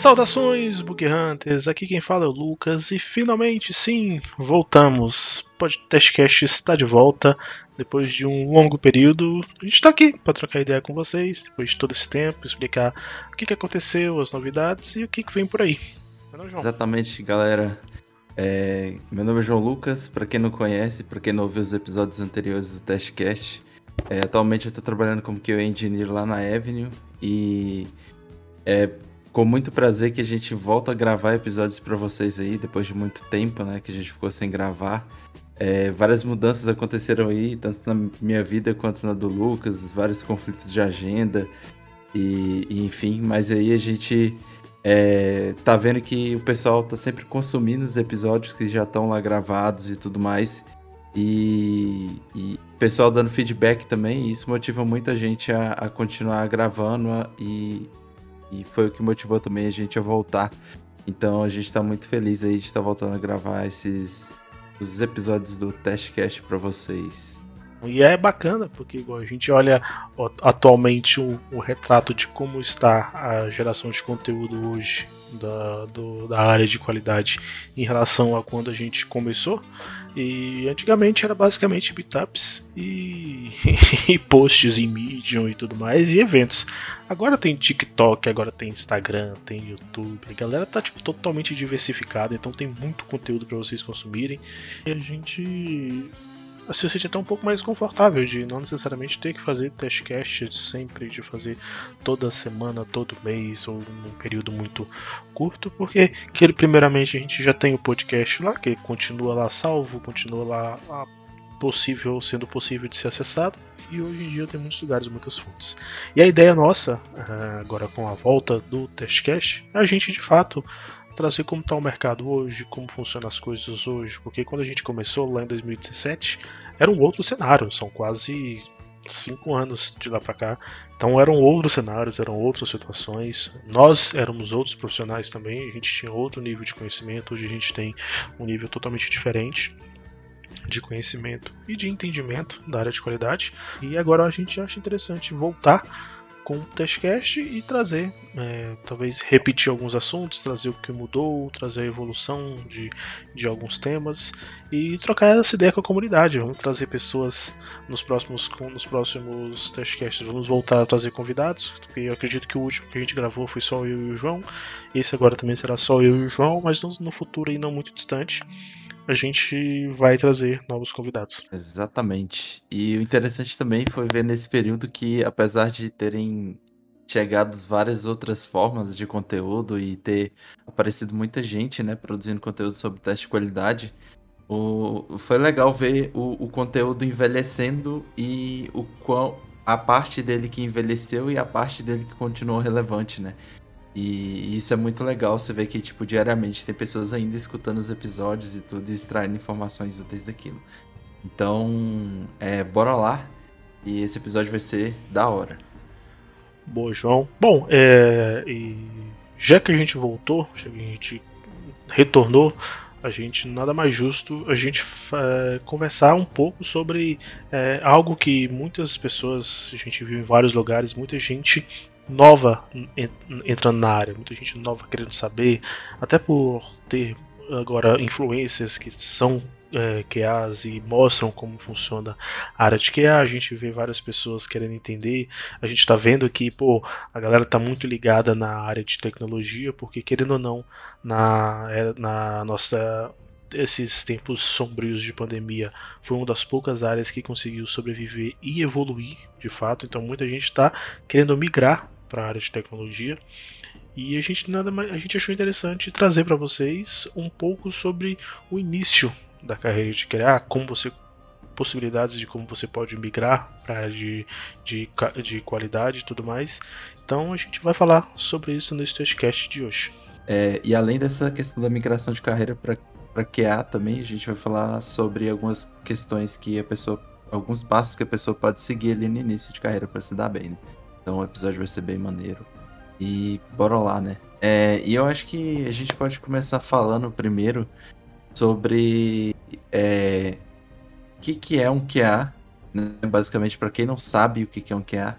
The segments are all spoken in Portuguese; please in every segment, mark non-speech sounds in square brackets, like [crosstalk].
Saudações, Book Hunters! Aqui quem fala é o Lucas e finalmente, sim, voltamos. O Podcastcast está de volta depois de um longo período. A gente está aqui para trocar ideia com vocês, depois de todo esse tempo, explicar o que, que aconteceu, as novidades e o que, que vem por aí. Exatamente, galera. É, meu nome é João Lucas, para quem não conhece, para quem não ouviu os episódios anteriores do Testcast, é, atualmente eu estou trabalhando como QA Engineer lá na Avenue e é com muito prazer que a gente volta a gravar episódios para vocês aí, depois de muito tempo, né, que a gente ficou sem gravar. É, várias mudanças aconteceram aí, tanto na minha vida quanto na do Lucas, vários conflitos de agenda e, e enfim, mas aí a gente é, tá vendo que o pessoal tá sempre consumindo os episódios que já estão lá gravados e tudo mais. E, e o pessoal dando feedback também, e isso motiva muita gente a, a continuar gravando a, e, e foi o que motivou também a gente a voltar. Então a gente está muito feliz aí de estar voltando a gravar esses os episódios do Testcast para vocês. E é bacana, porque igual a gente olha atualmente o, o, retrato de como está a geração de conteúdo hoje da, do, da área de qualidade em relação a quando a gente começou. E antigamente era basicamente meetups e, [laughs] e posts em Medium e tudo mais, e eventos. Agora tem TikTok, agora tem Instagram, tem YouTube. A galera tá tipo, totalmente diversificada, então tem muito conteúdo para vocês consumirem. E a gente se sente até um pouco mais confortável de não necessariamente ter que fazer testcast sempre, de fazer toda semana, todo mês ou num período muito curto, porque que, primeiramente a gente já tem o podcast lá, que continua lá salvo, continua lá possível, sendo possível de ser acessado, e hoje em dia tem muitos lugares, muitas fontes. E a ideia nossa, eh, agora com a volta do testcast, é a gente de fato trazer como está o mercado hoje, como funcionam as coisas hoje, porque quando a gente começou lá em 2017 era um outro cenário, são quase cinco anos de lá para cá, então eram outros cenários, eram outras situações, nós éramos outros profissionais também, a gente tinha outro nível de conhecimento, hoje a gente tem um nível totalmente diferente de conhecimento e de entendimento da área de qualidade, e agora a gente acha interessante voltar com o testcast e trazer, é, talvez repetir alguns assuntos, trazer o que mudou, trazer a evolução de, de alguns temas e trocar essa ideia com a comunidade. Vamos trazer pessoas nos próximos, nos próximos testcasts. Vamos voltar a trazer convidados, porque eu acredito que o último que a gente gravou foi só eu e o João. Esse agora também será só eu e o João, mas no, no futuro aí não muito distante a gente vai trazer novos convidados. Exatamente. E o interessante também foi ver nesse período que, apesar de terem chegado várias outras formas de conteúdo e ter aparecido muita gente, né, produzindo conteúdo sobre teste de qualidade, o... foi legal ver o, o conteúdo envelhecendo e o qual a parte dele que envelheceu e a parte dele que continuou relevante, né? E isso é muito legal, você vê que, tipo, diariamente tem pessoas ainda escutando os episódios e tudo e extraindo informações úteis daquilo. Então, é, bora lá. E esse episódio vai ser da hora. Boa, João. Bom, é, já que a gente voltou, já que a gente retornou, a gente nada mais justo a gente é, conversar um pouco sobre é, algo que muitas pessoas a gente viu em vários lugares, muita gente nova entrando na área, muita gente nova querendo saber, até por ter agora influências que são é, QAs e mostram como funciona a área de QA, a gente vê várias pessoas querendo entender, a gente está vendo que pô, a galera está muito ligada na área de tecnologia, porque querendo ou não, na, na nossa esses tempos sombrios de pandemia foi uma das poucas áreas que conseguiu sobreviver e evoluir de fato. Então muita gente está querendo migrar para a área de tecnologia. E a gente nada mais, a gente achou interessante trazer para vocês um pouco sobre o início da carreira de criar, como você possibilidades de como você pode migrar para a área de, de, de qualidade e tudo mais. Então a gente vai falar sobre isso nesse podcast de hoje. É, e além dessa questão da migração de carreira para QA também, a gente vai falar sobre algumas questões que a pessoa, alguns passos que a pessoa pode seguir ali no início de carreira para se dar bem, né? Então o episódio vai ser bem maneiro. E bora lá, né? É, e eu acho que a gente pode começar falando primeiro sobre é, o que, que é um QA, né? basicamente para quem não sabe o que, que é um QA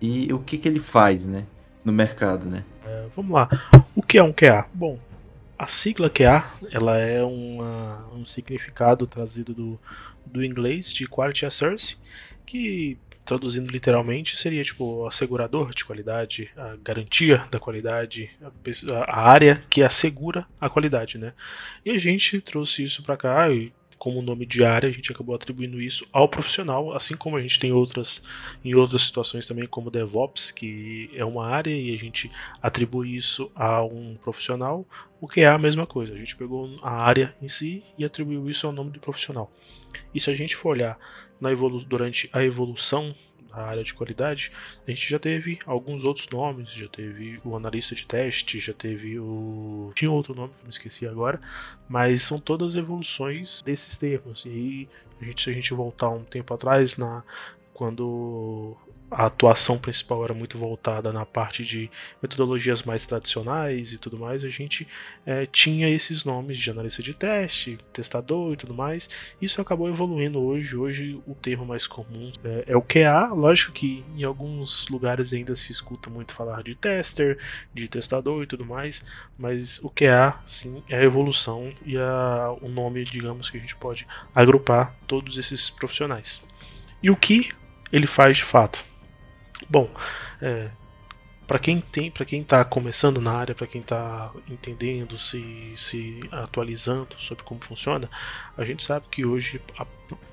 e o que, que ele faz, né? no mercado, né? É, vamos lá. O que é um QA? Bom, a sigla QA ela é uma, um significado trazido do, do inglês de Quality Assurance, que traduzindo literalmente seria tipo assegurador de qualidade, a garantia da qualidade, a, a área que assegura a qualidade, né? E a gente trouxe isso para cá e como nome de área, a gente acabou atribuindo isso ao profissional, assim como a gente tem outras em outras situações também, como DevOps, que é uma área e a gente atribui isso a um profissional, o que é a mesma coisa. A gente pegou a área em si e atribuiu isso ao nome do profissional. E se a gente for olhar na evolu durante a evolução a área de qualidade, a gente já teve alguns outros nomes, já teve o analista de teste, já teve o. Tinha outro nome que eu me esqueci agora, mas são todas evoluções desses termos. E a gente, se a gente voltar um tempo atrás, na, quando a atuação principal era muito voltada na parte de metodologias mais tradicionais e tudo mais, a gente é, tinha esses nomes de analista de teste, testador e tudo mais. Isso acabou evoluindo hoje. Hoje o termo mais comum é, é o QA. Lógico que em alguns lugares ainda se escuta muito falar de tester, de testador e tudo mais, mas o QA sim é a evolução e a, o nome, digamos, que a gente pode agrupar todos esses profissionais. E o que ele faz de fato? Bom, é, para quem tem, para quem está começando na área, para quem está entendendo, se, se atualizando sobre como funciona, a gente sabe que hoje a,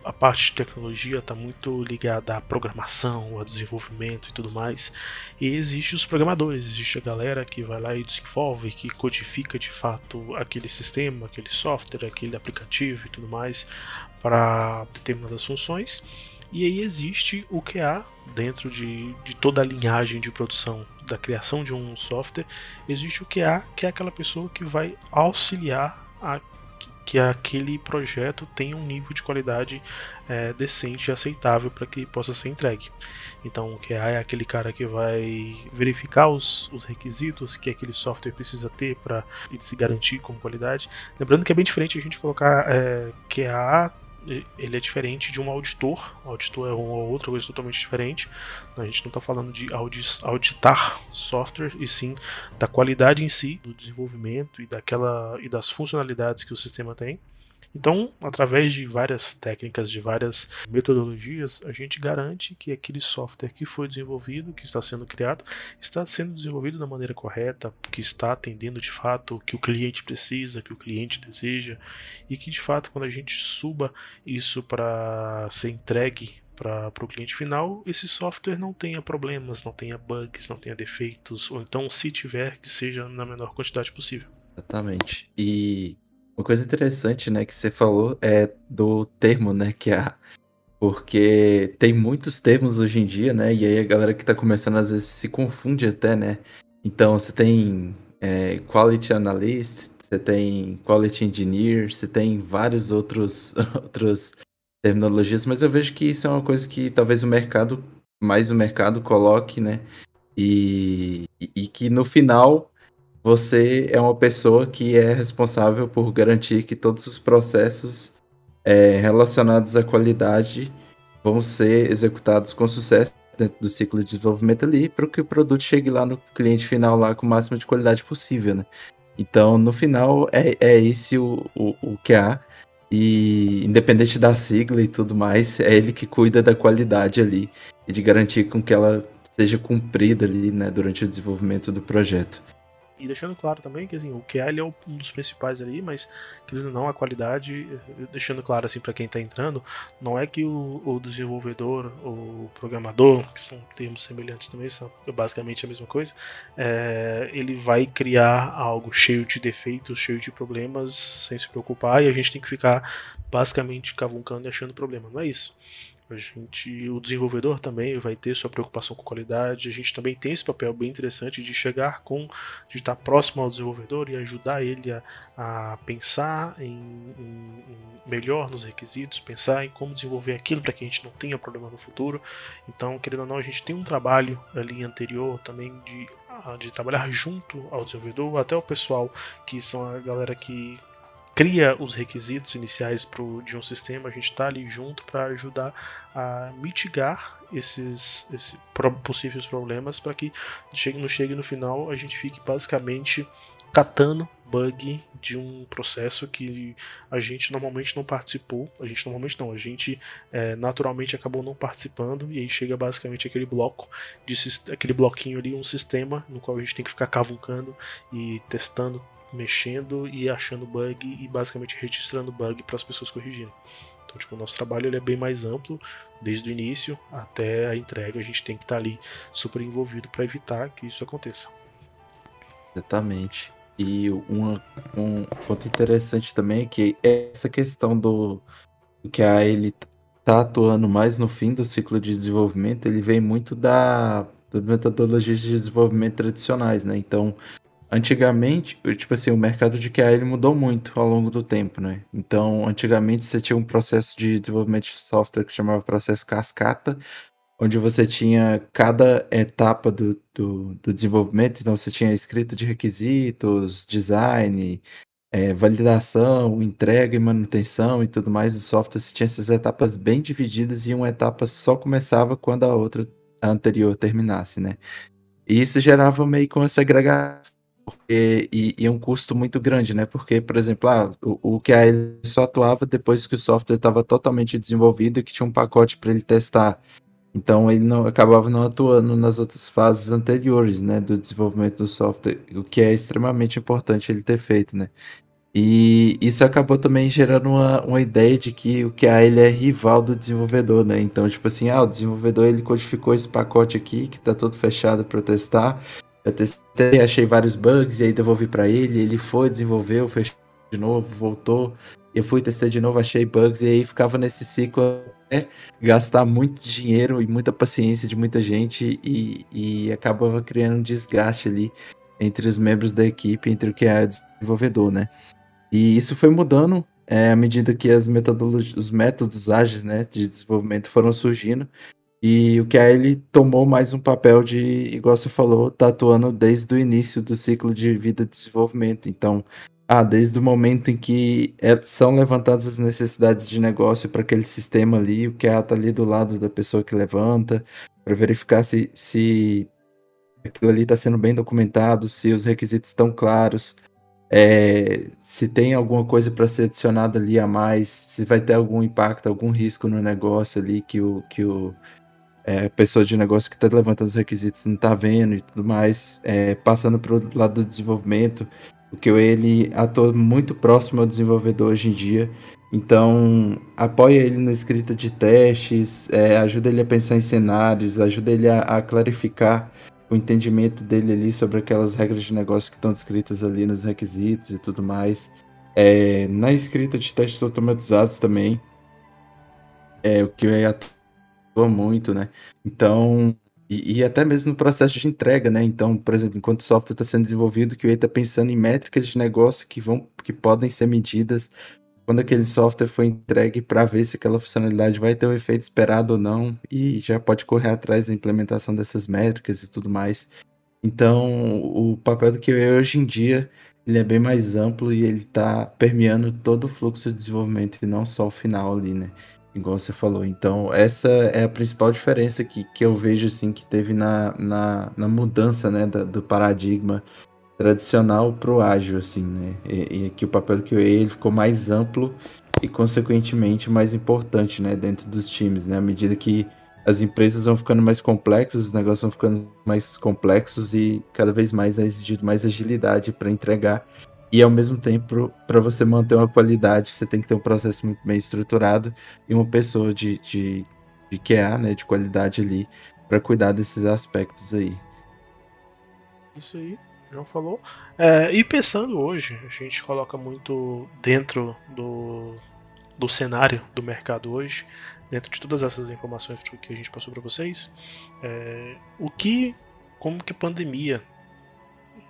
a parte de tecnologia está muito ligada à programação, ao desenvolvimento e tudo mais. E existe os programadores, existe a galera que vai lá e desenvolve, que codifica de fato aquele sistema, aquele software, aquele aplicativo e tudo mais para determinadas funções. E aí existe o QA dentro de, de toda a linhagem de produção da criação de um software, existe o QA, que é aquela pessoa que vai auxiliar a que aquele projeto tenha um nível de qualidade é, decente e aceitável para que possa ser entregue. Então, o QA é aquele cara que vai verificar os, os requisitos que aquele software precisa ter para se garantir como qualidade. Lembrando que é bem diferente a gente colocar é, QA ele é diferente de um auditor. O auditor é uma outra coisa totalmente diferente. A gente não está falando de auditar software, e sim da qualidade em si, do desenvolvimento e, daquela, e das funcionalidades que o sistema tem. Então, através de várias técnicas, de várias metodologias, a gente garante que aquele software que foi desenvolvido, que está sendo criado, está sendo desenvolvido da maneira correta, que está atendendo de fato o que o cliente precisa, que o cliente deseja, e que de fato, quando a gente suba isso para ser entregue para o cliente final, esse software não tenha problemas, não tenha bugs, não tenha defeitos, ou então, se tiver, que seja na menor quantidade possível. Exatamente. E uma coisa interessante, né, que você falou é do termo, né, que é porque tem muitos termos hoje em dia, né, e aí a galera que tá começando às vezes se confunde até, né. Então você tem é, Quality Analyst, você tem Quality Engineer, você tem vários outros [laughs] outros terminologias, mas eu vejo que isso é uma coisa que talvez o mercado, mais o mercado coloque, né, e, e que no final você é uma pessoa que é responsável por garantir que todos os processos é, relacionados à qualidade vão ser executados com sucesso dentro do ciclo de desenvolvimento ali, para que o produto chegue lá no cliente final lá com o máximo de qualidade possível, né? Então, no final, é, é esse o, o, o que há. E independente da sigla e tudo mais, é ele que cuida da qualidade ali e de garantir com que ela seja cumprida ali, né, durante o desenvolvimento do projeto. E deixando claro também que assim, o QA é um dos principais ali, mas querendo não, a qualidade, deixando claro assim para quem está entrando, não é que o, o, desenvolvedor, o programador, que são termos semelhantes também, são basicamente a mesma coisa, é, ele vai criar algo cheio de defeitos, cheio de problemas, sem se preocupar, e a gente tem que ficar basicamente cavucando e achando problema. Não é isso. A gente, o desenvolvedor também vai ter sua preocupação com qualidade. A gente também tem esse papel bem interessante de chegar com, de estar próximo ao desenvolvedor e ajudar ele a, a pensar em, em, em melhor nos requisitos, pensar em como desenvolver aquilo para que a gente não tenha problema no futuro. Então, querendo ou não, a gente tem um trabalho ali anterior também de, de trabalhar junto ao desenvolvedor, até o pessoal que são a galera que cria os requisitos iniciais pro, de um sistema, a gente está ali junto para ajudar a mitigar esses, esses possíveis problemas para que chegue, não chegue no final a gente fique basicamente catando bug de um processo que a gente normalmente não participou. A gente normalmente não, a gente é, naturalmente acabou não participando e aí chega basicamente aquele bloco, de, aquele bloquinho ali, um sistema no qual a gente tem que ficar cavucando e testando, mexendo e achando bug e basicamente registrando bug para as pessoas corrigirem. Então, tipo, o nosso trabalho ele é bem mais amplo, desde o início até a entrega. A gente tem que estar tá ali super envolvido para evitar que isso aconteça. Exatamente. E uma, um ponto interessante também é que essa questão do, que a ele tá atuando mais no fim do ciclo de desenvolvimento, ele vem muito da das metodologias de desenvolvimento tradicionais, né? Então, antigamente, tipo assim, o mercado de QA ele mudou muito ao longo do tempo, né? Então, antigamente você tinha um processo de desenvolvimento de software que se chamava processo cascata, onde você tinha cada etapa do, do, do, desenvolvimento, então você tinha escrita de requisitos, design, é, validação, entrega e manutenção e tudo mais do software, você tinha essas etapas bem divididas e uma etapa só começava quando a outra, a anterior, terminasse, né? E isso gerava meio que uma segregação e, e, e, um custo muito grande, né? Porque, por exemplo, ah, o, o QA só atuava depois que o software estava totalmente desenvolvido e que tinha um pacote para ele testar. Então ele não acabava não atuando nas outras fases anteriores, né, do desenvolvimento do software, o que é extremamente importante ele ter feito, né? E isso acabou também gerando uma, uma ideia de que o QA ele é rival do desenvolvedor, né? Então, tipo assim, ah, o desenvolvedor ele codificou esse pacote aqui que tá todo fechado para testar. Eu testei, achei vários bugs e aí devolvi para ele, ele foi, desenvolveu, fechou de novo, voltou. Eu fui testar de novo, achei bugs e aí ficava nesse ciclo é gastar muito dinheiro e muita paciência de muita gente e, e acabava criando um desgaste ali entre os membros da equipe, entre o que é desenvolvedor, né? E isso foi mudando é, à medida que as metodologias, os métodos ágeis, né, de desenvolvimento foram surgindo e o que ele tomou mais um papel de, igual você falou, tá atuando desde o início do ciclo de vida de desenvolvimento. Então, ah, desde o momento em que é, são levantadas as necessidades de negócio para aquele sistema ali, o que é tá ali do lado da pessoa que levanta, para verificar se, se aquilo ali está sendo bem documentado, se os requisitos estão claros, é, se tem alguma coisa para ser adicionada ali a mais, se vai ter algum impacto, algum risco no negócio ali que o, que o é, pessoa de negócio que está levantando os requisitos não está vendo e tudo mais, é, passando para o lado do desenvolvimento, porque ele atua muito próximo ao desenvolvedor hoje em dia. Então, apoia ele na escrita de testes, é, ajuda ele a pensar em cenários, ajuda ele a, a, clarificar o entendimento dele ali sobre aquelas regras de negócio que estão descritas ali nos requisitos e tudo mais. É, na escrita de testes automatizados também, é o que atua muito, né? Então, e, e, até mesmo no processo de entrega, né? Então, por exemplo, enquanto o software está sendo desenvolvido, o está pensando em métricas de negócio que vão, que podem ser medidas quando aquele software foi entregue para ver se aquela funcionalidade vai ter o efeito esperado ou não, e já pode correr atrás da implementação dessas métricas e tudo mais. Então, o papel do QA hoje em dia ele é bem mais amplo e ele está permeando todo o fluxo de desenvolvimento e não só o final ali, né? Igual você falou. Então, essa é a principal diferença que, que eu vejo, assim, que teve na, na, na mudança, né, da, do paradigma tradicional pro ágil, assim, né? E, e que o papel do QA ele ficou mais amplo e, consequentemente, mais importante, né, dentro dos times, né? À medida que as empresas vão ficando mais complexas, os negócios vão ficando mais complexos e cada vez mais é exigido mais agilidade para entregar e ao mesmo tempo, para você manter uma qualidade, você tem que ter um processo muito bem estruturado e uma pessoa de, de, de QA, né, de qualidade ali, para cuidar desses aspectos aí. Isso aí, João falou. É, e pensando hoje, a gente coloca muito dentro do, do cenário do mercado hoje, dentro de todas essas informações que a gente passou para vocês, é, o que, como que a pandemia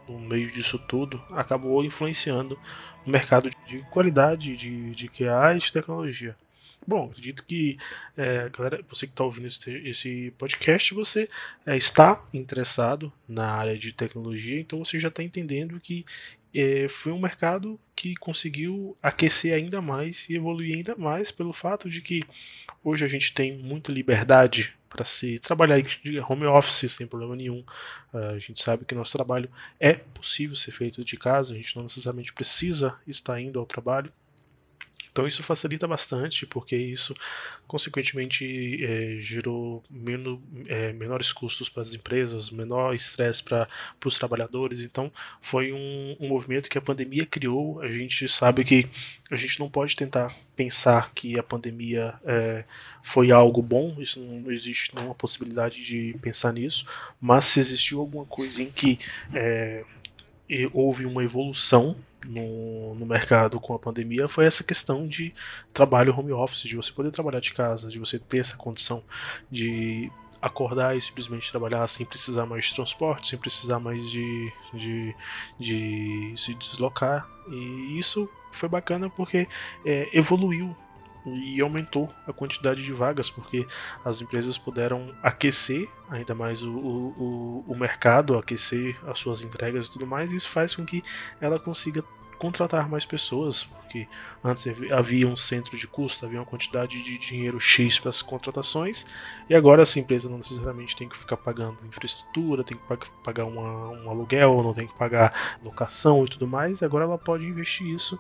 no meio disso tudo, acabou influenciando o mercado de qualidade de, de QA e de tecnologia. Bom, acredito que, é, galera, você que está ouvindo esse, esse, podcast, você é, está interessado na área de tecnologia, então você já está entendendo que é, foi um mercado que conseguiu aquecer ainda mais e evoluir ainda mais pelo fato de que hoje a gente tem muita liberdade para se trabalhar de home office sem problema nenhum. Uh, a gente sabe que nosso trabalho é possível ser feito de casa, a gente não necessariamente precisa estar indo ao trabalho. Então isso facilita bastante, porque isso consequentemente é, gerou menos, é, menores custos para as empresas, menor estresse para os trabalhadores. Então foi um, um, movimento que a pandemia criou. A gente sabe que a gente não pode tentar pensar que a pandemia é, foi algo bom, isso não, não existe nenhuma possibilidade de pensar nisso, mas se existiu alguma coisa em que é, houve uma evolução no, no mercado com a pandemia foi essa questão de trabalho home office, de você poder trabalhar de casa, de você ter essa condição de acordar e simplesmente trabalhar sem precisar mais de transporte, sem precisar mais de, de, de se deslocar. E isso foi bacana porque é, evoluiu e aumentou a quantidade de vagas, porque as empresas puderam aquecer ainda mais o, o, o mercado, aquecer as suas entregas e tudo mais, e isso faz com que ela consiga contratar mais pessoas, porque antes havia um centro de custo, havia uma quantidade de dinheiro X para as contratações, e agora essa empresa não necessariamente tem que ficar pagando infraestrutura, tem que pagar uma, um aluguel, não tem que pagar locação e tudo mais, agora ela pode investir isso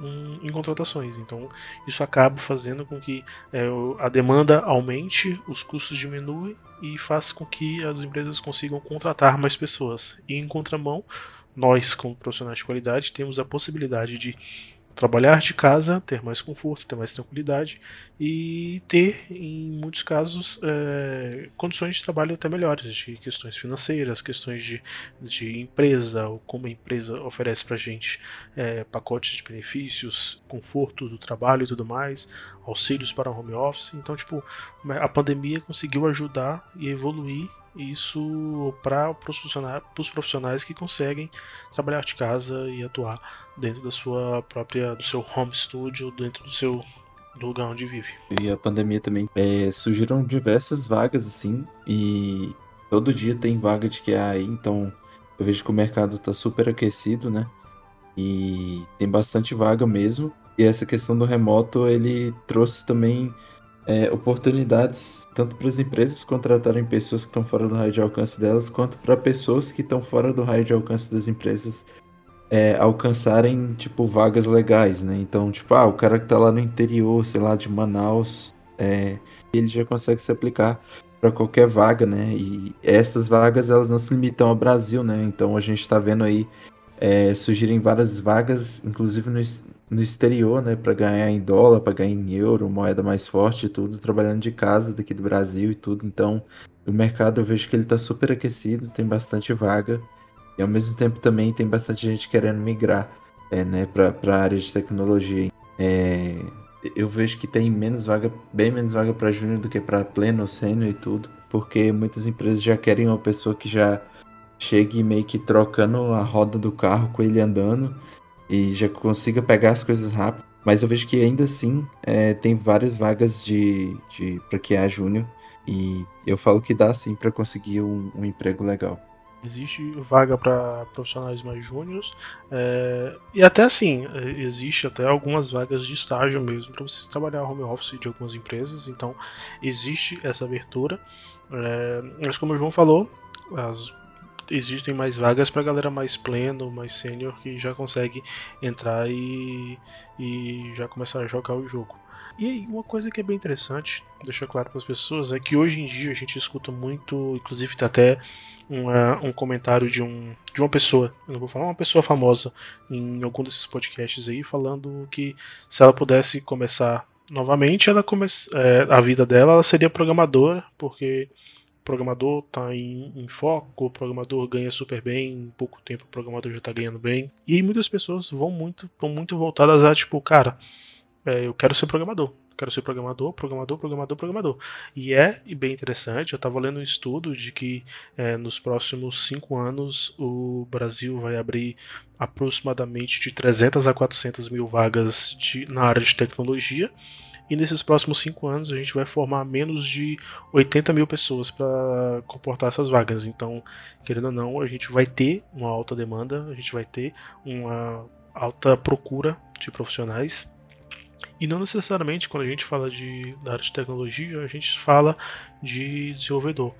em, em, contratações. Então, isso acaba fazendo com que é, a demanda aumente, os custos diminuem e faz com que as empresas consigam contratar mais pessoas. E em contramão, nós, como profissionais de qualidade, temos a possibilidade de trabalhar de casa, ter mais conforto, ter mais tranquilidade e ter, em muitos casos, é, condições de trabalho até melhores, de questões financeiras, questões de, de empresa, ou como a empresa oferece para a gente é, pacotes de benefícios, conforto do trabalho e tudo mais, auxílios para home office. Então, tipo, a pandemia conseguiu ajudar e evoluir isso para os profissionais, profissionais que conseguem trabalhar de casa e atuar dentro da sua própria do seu home studio, dentro do seu do lugar onde vive. E a pandemia também é, surgiram diversas vagas assim e todo dia tem vaga de QA aí, então eu vejo que o mercado está super aquecido, né? E tem bastante vaga mesmo. E essa questão do remoto, ele trouxe também é, oportunidades tanto para as empresas contratarem pessoas que estão fora do raio de alcance delas, quanto para pessoas que estão fora do raio de alcance das empresas é, alcançarem, tipo, vagas legais, né? Então, tipo, ah, o cara que está lá no interior, sei lá, de Manaus, é, ele já consegue se aplicar para qualquer vaga, né? E essas vagas, elas não se limitam ao Brasil, né? Então, a gente está vendo aí é, surgirem várias vagas, inclusive no, no exterior, né, para ganhar em dólar, para ganhar em euro, moeda mais forte e tudo, trabalhando de casa daqui do Brasil e tudo. Então, o mercado eu vejo que ele está super aquecido, tem bastante vaga e ao mesmo tempo também tem bastante gente querendo migrar, é, né, para a área de tecnologia. É, eu vejo que tem menos vaga, bem menos vaga para júnior do que para pleno, sênior e tudo, porque muitas empresas já querem uma pessoa que já chegue meio que trocando a roda do carro com ele andando e já consiga pegar as coisas rápido. Mas eu vejo que ainda assim é, tem várias vagas de, de para QA Júnior e eu falo que dá sim para conseguir um, um, emprego legal. Existe vaga para profissionais mais júniores é, e até assim existe até algumas vagas de estágio mesmo para vocês trabalhar home office de algumas empresas. Então existe essa abertura. É, mas como o João falou, as existem mais vagas para galera mais pleno, mais sênior que já consegue entrar e, e já começar a jogar o jogo. E aí, uma coisa que é bem interessante, deixar claro para as pessoas, é que hoje em dia a gente escuta muito, inclusive tá até uma, um comentário de, um, de uma pessoa, não vou falar uma pessoa famosa em algum desses podcasts aí, falando que se ela pudesse começar novamente, ela come, é, a vida dela ela seria programadora, porque programador está em, em, foco, o programador ganha super bem, em pouco tempo o programador já está ganhando bem. E muitas pessoas vão muito, estão muito voltadas a tipo, cara, é, eu quero ser programador. Quero ser programador, programador, programador, programador. E é bem interessante. Eu estava lendo um estudo de que é, nos próximos cinco anos o Brasil vai abrir aproximadamente de 300 a 400 mil vagas de, na área de tecnologia e nesses próximos cinco anos a gente vai formar menos de 80 mil pessoas para comportar essas vagas. Então, querendo ou não, a gente vai ter uma alta demanda, a gente vai ter uma alta procura de profissionais. E não necessariamente quando a gente fala de, da área de tecnologia, a gente fala de desenvolvedor.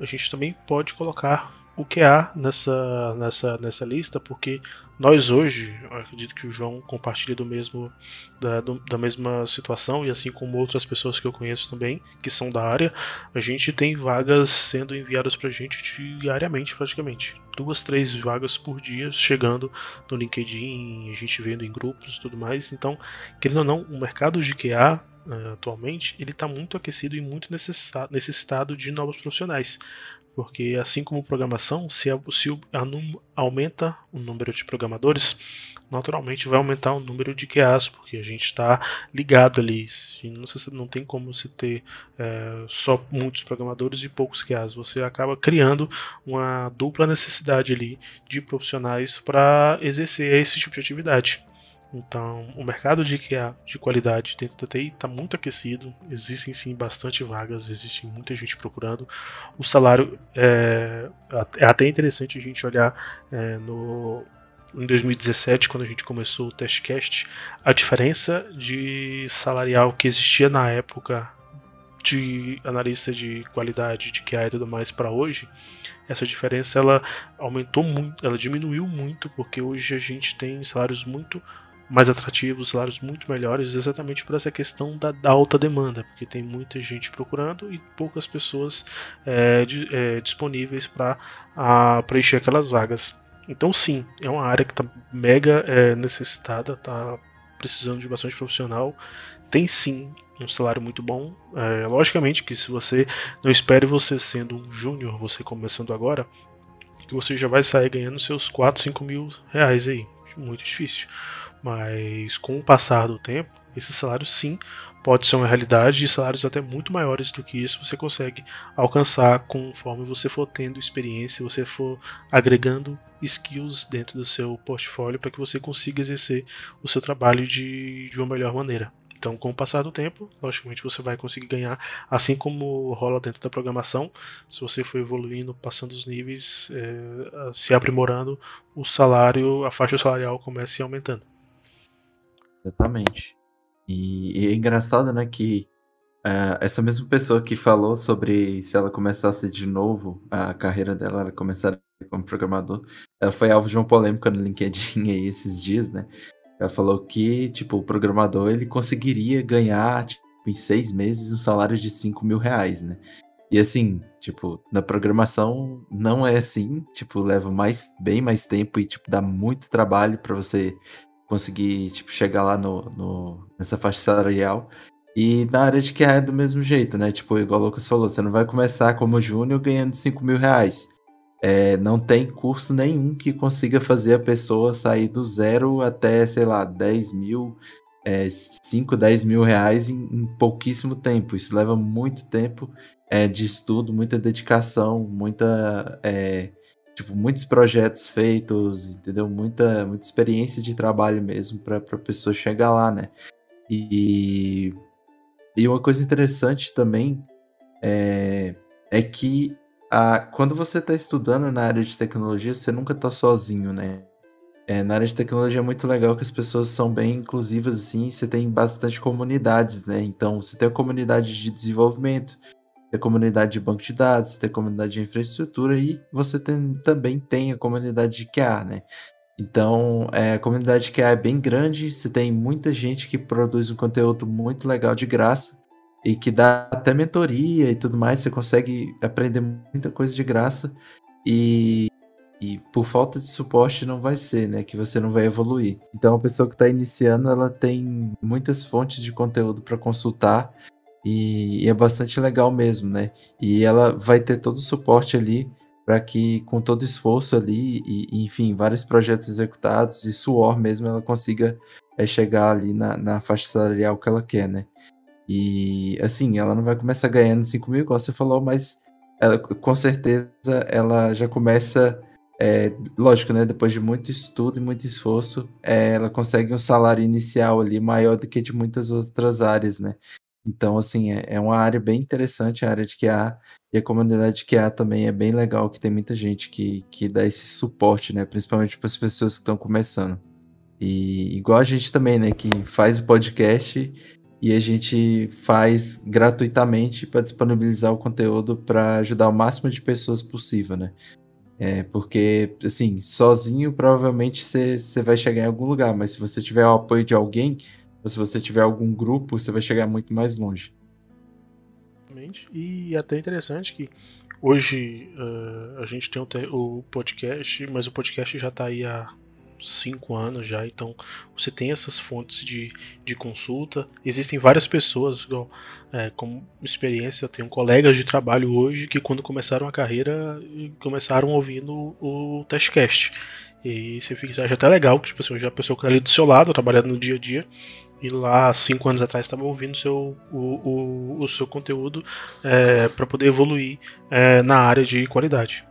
A gente também pode colocar o que há nessa, nessa, nessa lista, porque nós hoje, acredito que o João compartilha do mesmo da, do, da mesma situação e assim como outras pessoas que eu conheço também que são da área, a gente tem vagas sendo enviadas para a gente diariamente praticamente, duas, três vagas por dia chegando no LinkedIn, a gente vendo em grupos, tudo mais. Então, querendo ou não, o mercado de QA Uh, atualmente, ele está muito aquecido e muito necessitado de novos profissionais. Porque assim como programação, se, a, se a aumenta o número de programadores, naturalmente vai aumentar o número de QAs, porque a gente está ligado ali. Não, não, tem como se ter é, só muitos programadores e poucos QAs. Você acaba criando uma dupla necessidade ali de profissionais para exercer esse tipo de atividade. Então, o mercado de QA de qualidade dentro da TI está muito aquecido, existem sim bastante vagas, existe muita gente procurando. O salário é, é até interessante a gente olhar é, no, em 2017, quando a gente começou o testcast, a diferença de salarial que existia na época de analista de qualidade de QA e tudo mais para hoje, essa diferença ela aumentou muito, ela diminuiu muito, porque hoje a gente tem salários muito mais atrativos, salários muito melhores, exatamente por essa questão da, da alta demanda, porque tem muita gente procurando e poucas pessoas é, de, é, disponíveis para preencher aquelas vagas. Então, sim, é uma área que está mega é, necessitada, está precisando de bastante profissional. Tem sim um salário muito bom. É, logicamente que se você não espere você sendo um júnior, você começando agora, que você já vai sair ganhando seus 4, 5 mil reais aí. Muito difícil. Mas com o passar do tempo, esse salário sim pode ser uma realidade e salários até muito maiores do que isso você consegue alcançar conforme você for tendo experiência, você for agregando skills dentro do seu portfólio para que você consiga exercer o seu trabalho de, de uma melhor maneira. Então, com o passar do tempo, logicamente você vai conseguir ganhar, assim como rola dentro da programação. Se você for evoluindo, passando os níveis, é, se aprimorando, o salário, a faixa salarial começa a ir aumentando. Exatamente. E, e é engraçado, né, que uh, essa mesma pessoa que falou sobre se ela começasse de novo a carreira dela, ela começar como programador, ela foi alvo de uma polêmica no LinkedIn aí esses dias, né? Ela falou que, tipo, o programador ele conseguiria ganhar, tipo, em seis meses um salário de 5 mil reais, né? E assim, tipo, na programação não é assim, tipo, leva mais, bem mais tempo e, tipo, dá muito trabalho para você conseguir tipo, chegar lá no, no, nessa faixa salarial. E na área de QA é do mesmo jeito, né? Tipo, igual o Lucas falou, você não vai começar como júnior ganhando 5 mil reais. É, não tem curso nenhum que consiga fazer a pessoa sair do zero até, sei lá, 10 mil, é, 5, 10 mil reais em, em pouquíssimo tempo. Isso leva muito tempo é, de estudo, muita dedicação, muita é, tipo, muitos projetos feitos, entendeu? Muita, muita experiência de trabalho mesmo para a pessoa chegar lá, né? E, e uma coisa interessante também é, é que a, quando você está estudando na área de tecnologia, você nunca está sozinho, né? É, na área de tecnologia é muito legal que as pessoas são bem inclusivas, assim, você tem bastante comunidades, né? Então, você tem a comunidade de desenvolvimento, tem a comunidade de banco de dados, a comunidade de infraestrutura e você tem, também tem a comunidade de QA, né? Então, é, a comunidade de QA é bem grande, você tem muita gente que produz um conteúdo muito legal de graça e que dá até mentoria e tudo mais, você consegue aprender muita coisa de graça e, e por falta de suporte não vai ser, né, que você não vai evoluir. Então, a pessoa que está iniciando, ela tem muitas fontes de conteúdo para consultar e, e, é bastante legal mesmo, né? E ela vai ter todo o suporte ali para que, com todo esforço ali, e, enfim, vários projetos executados e suor mesmo, ela consiga é, chegar ali na, na faixa salarial que ela quer, né? E, assim, ela não vai começar ganhando 5 mil, igual você falou, mas ela, com certeza ela já começa é, lógico, né? Depois de muito estudo e muito esforço, é, ela consegue um salário inicial ali maior do que de muitas outras áreas, né? Então, assim, é, é uma área bem interessante, a área de QA, e a comunidade de QA também é bem legal, que tem muita gente que, que dá esse suporte, né? Principalmente para as pessoas que estão começando. E igual a gente também, né? Que faz o podcast e a gente faz gratuitamente para disponibilizar o conteúdo para ajudar o máximo de pessoas possível, né? É, porque, assim, sozinho provavelmente você vai chegar em algum lugar, mas se você tiver o apoio de alguém, se você tiver algum grupo, você vai chegar muito mais longe. E é até interessante que hoje uh, a gente tem o, o, podcast, mas o podcast já está aí há cinco anos já, então você tem essas fontes de, de consulta. Existem várias pessoas, igual, é, com experiência, eu tenho colegas de trabalho hoje que quando começaram a carreira começaram ouvindo o, Testcast. E você fica, acha até legal, que tipo assim, já a pessoa que está ali do seu lado, trabalhando no dia a dia, e lá cinco anos atrás estava ouvindo seu, o, o, o seu conteúdo é, para poder evoluir é, na área de qualidade.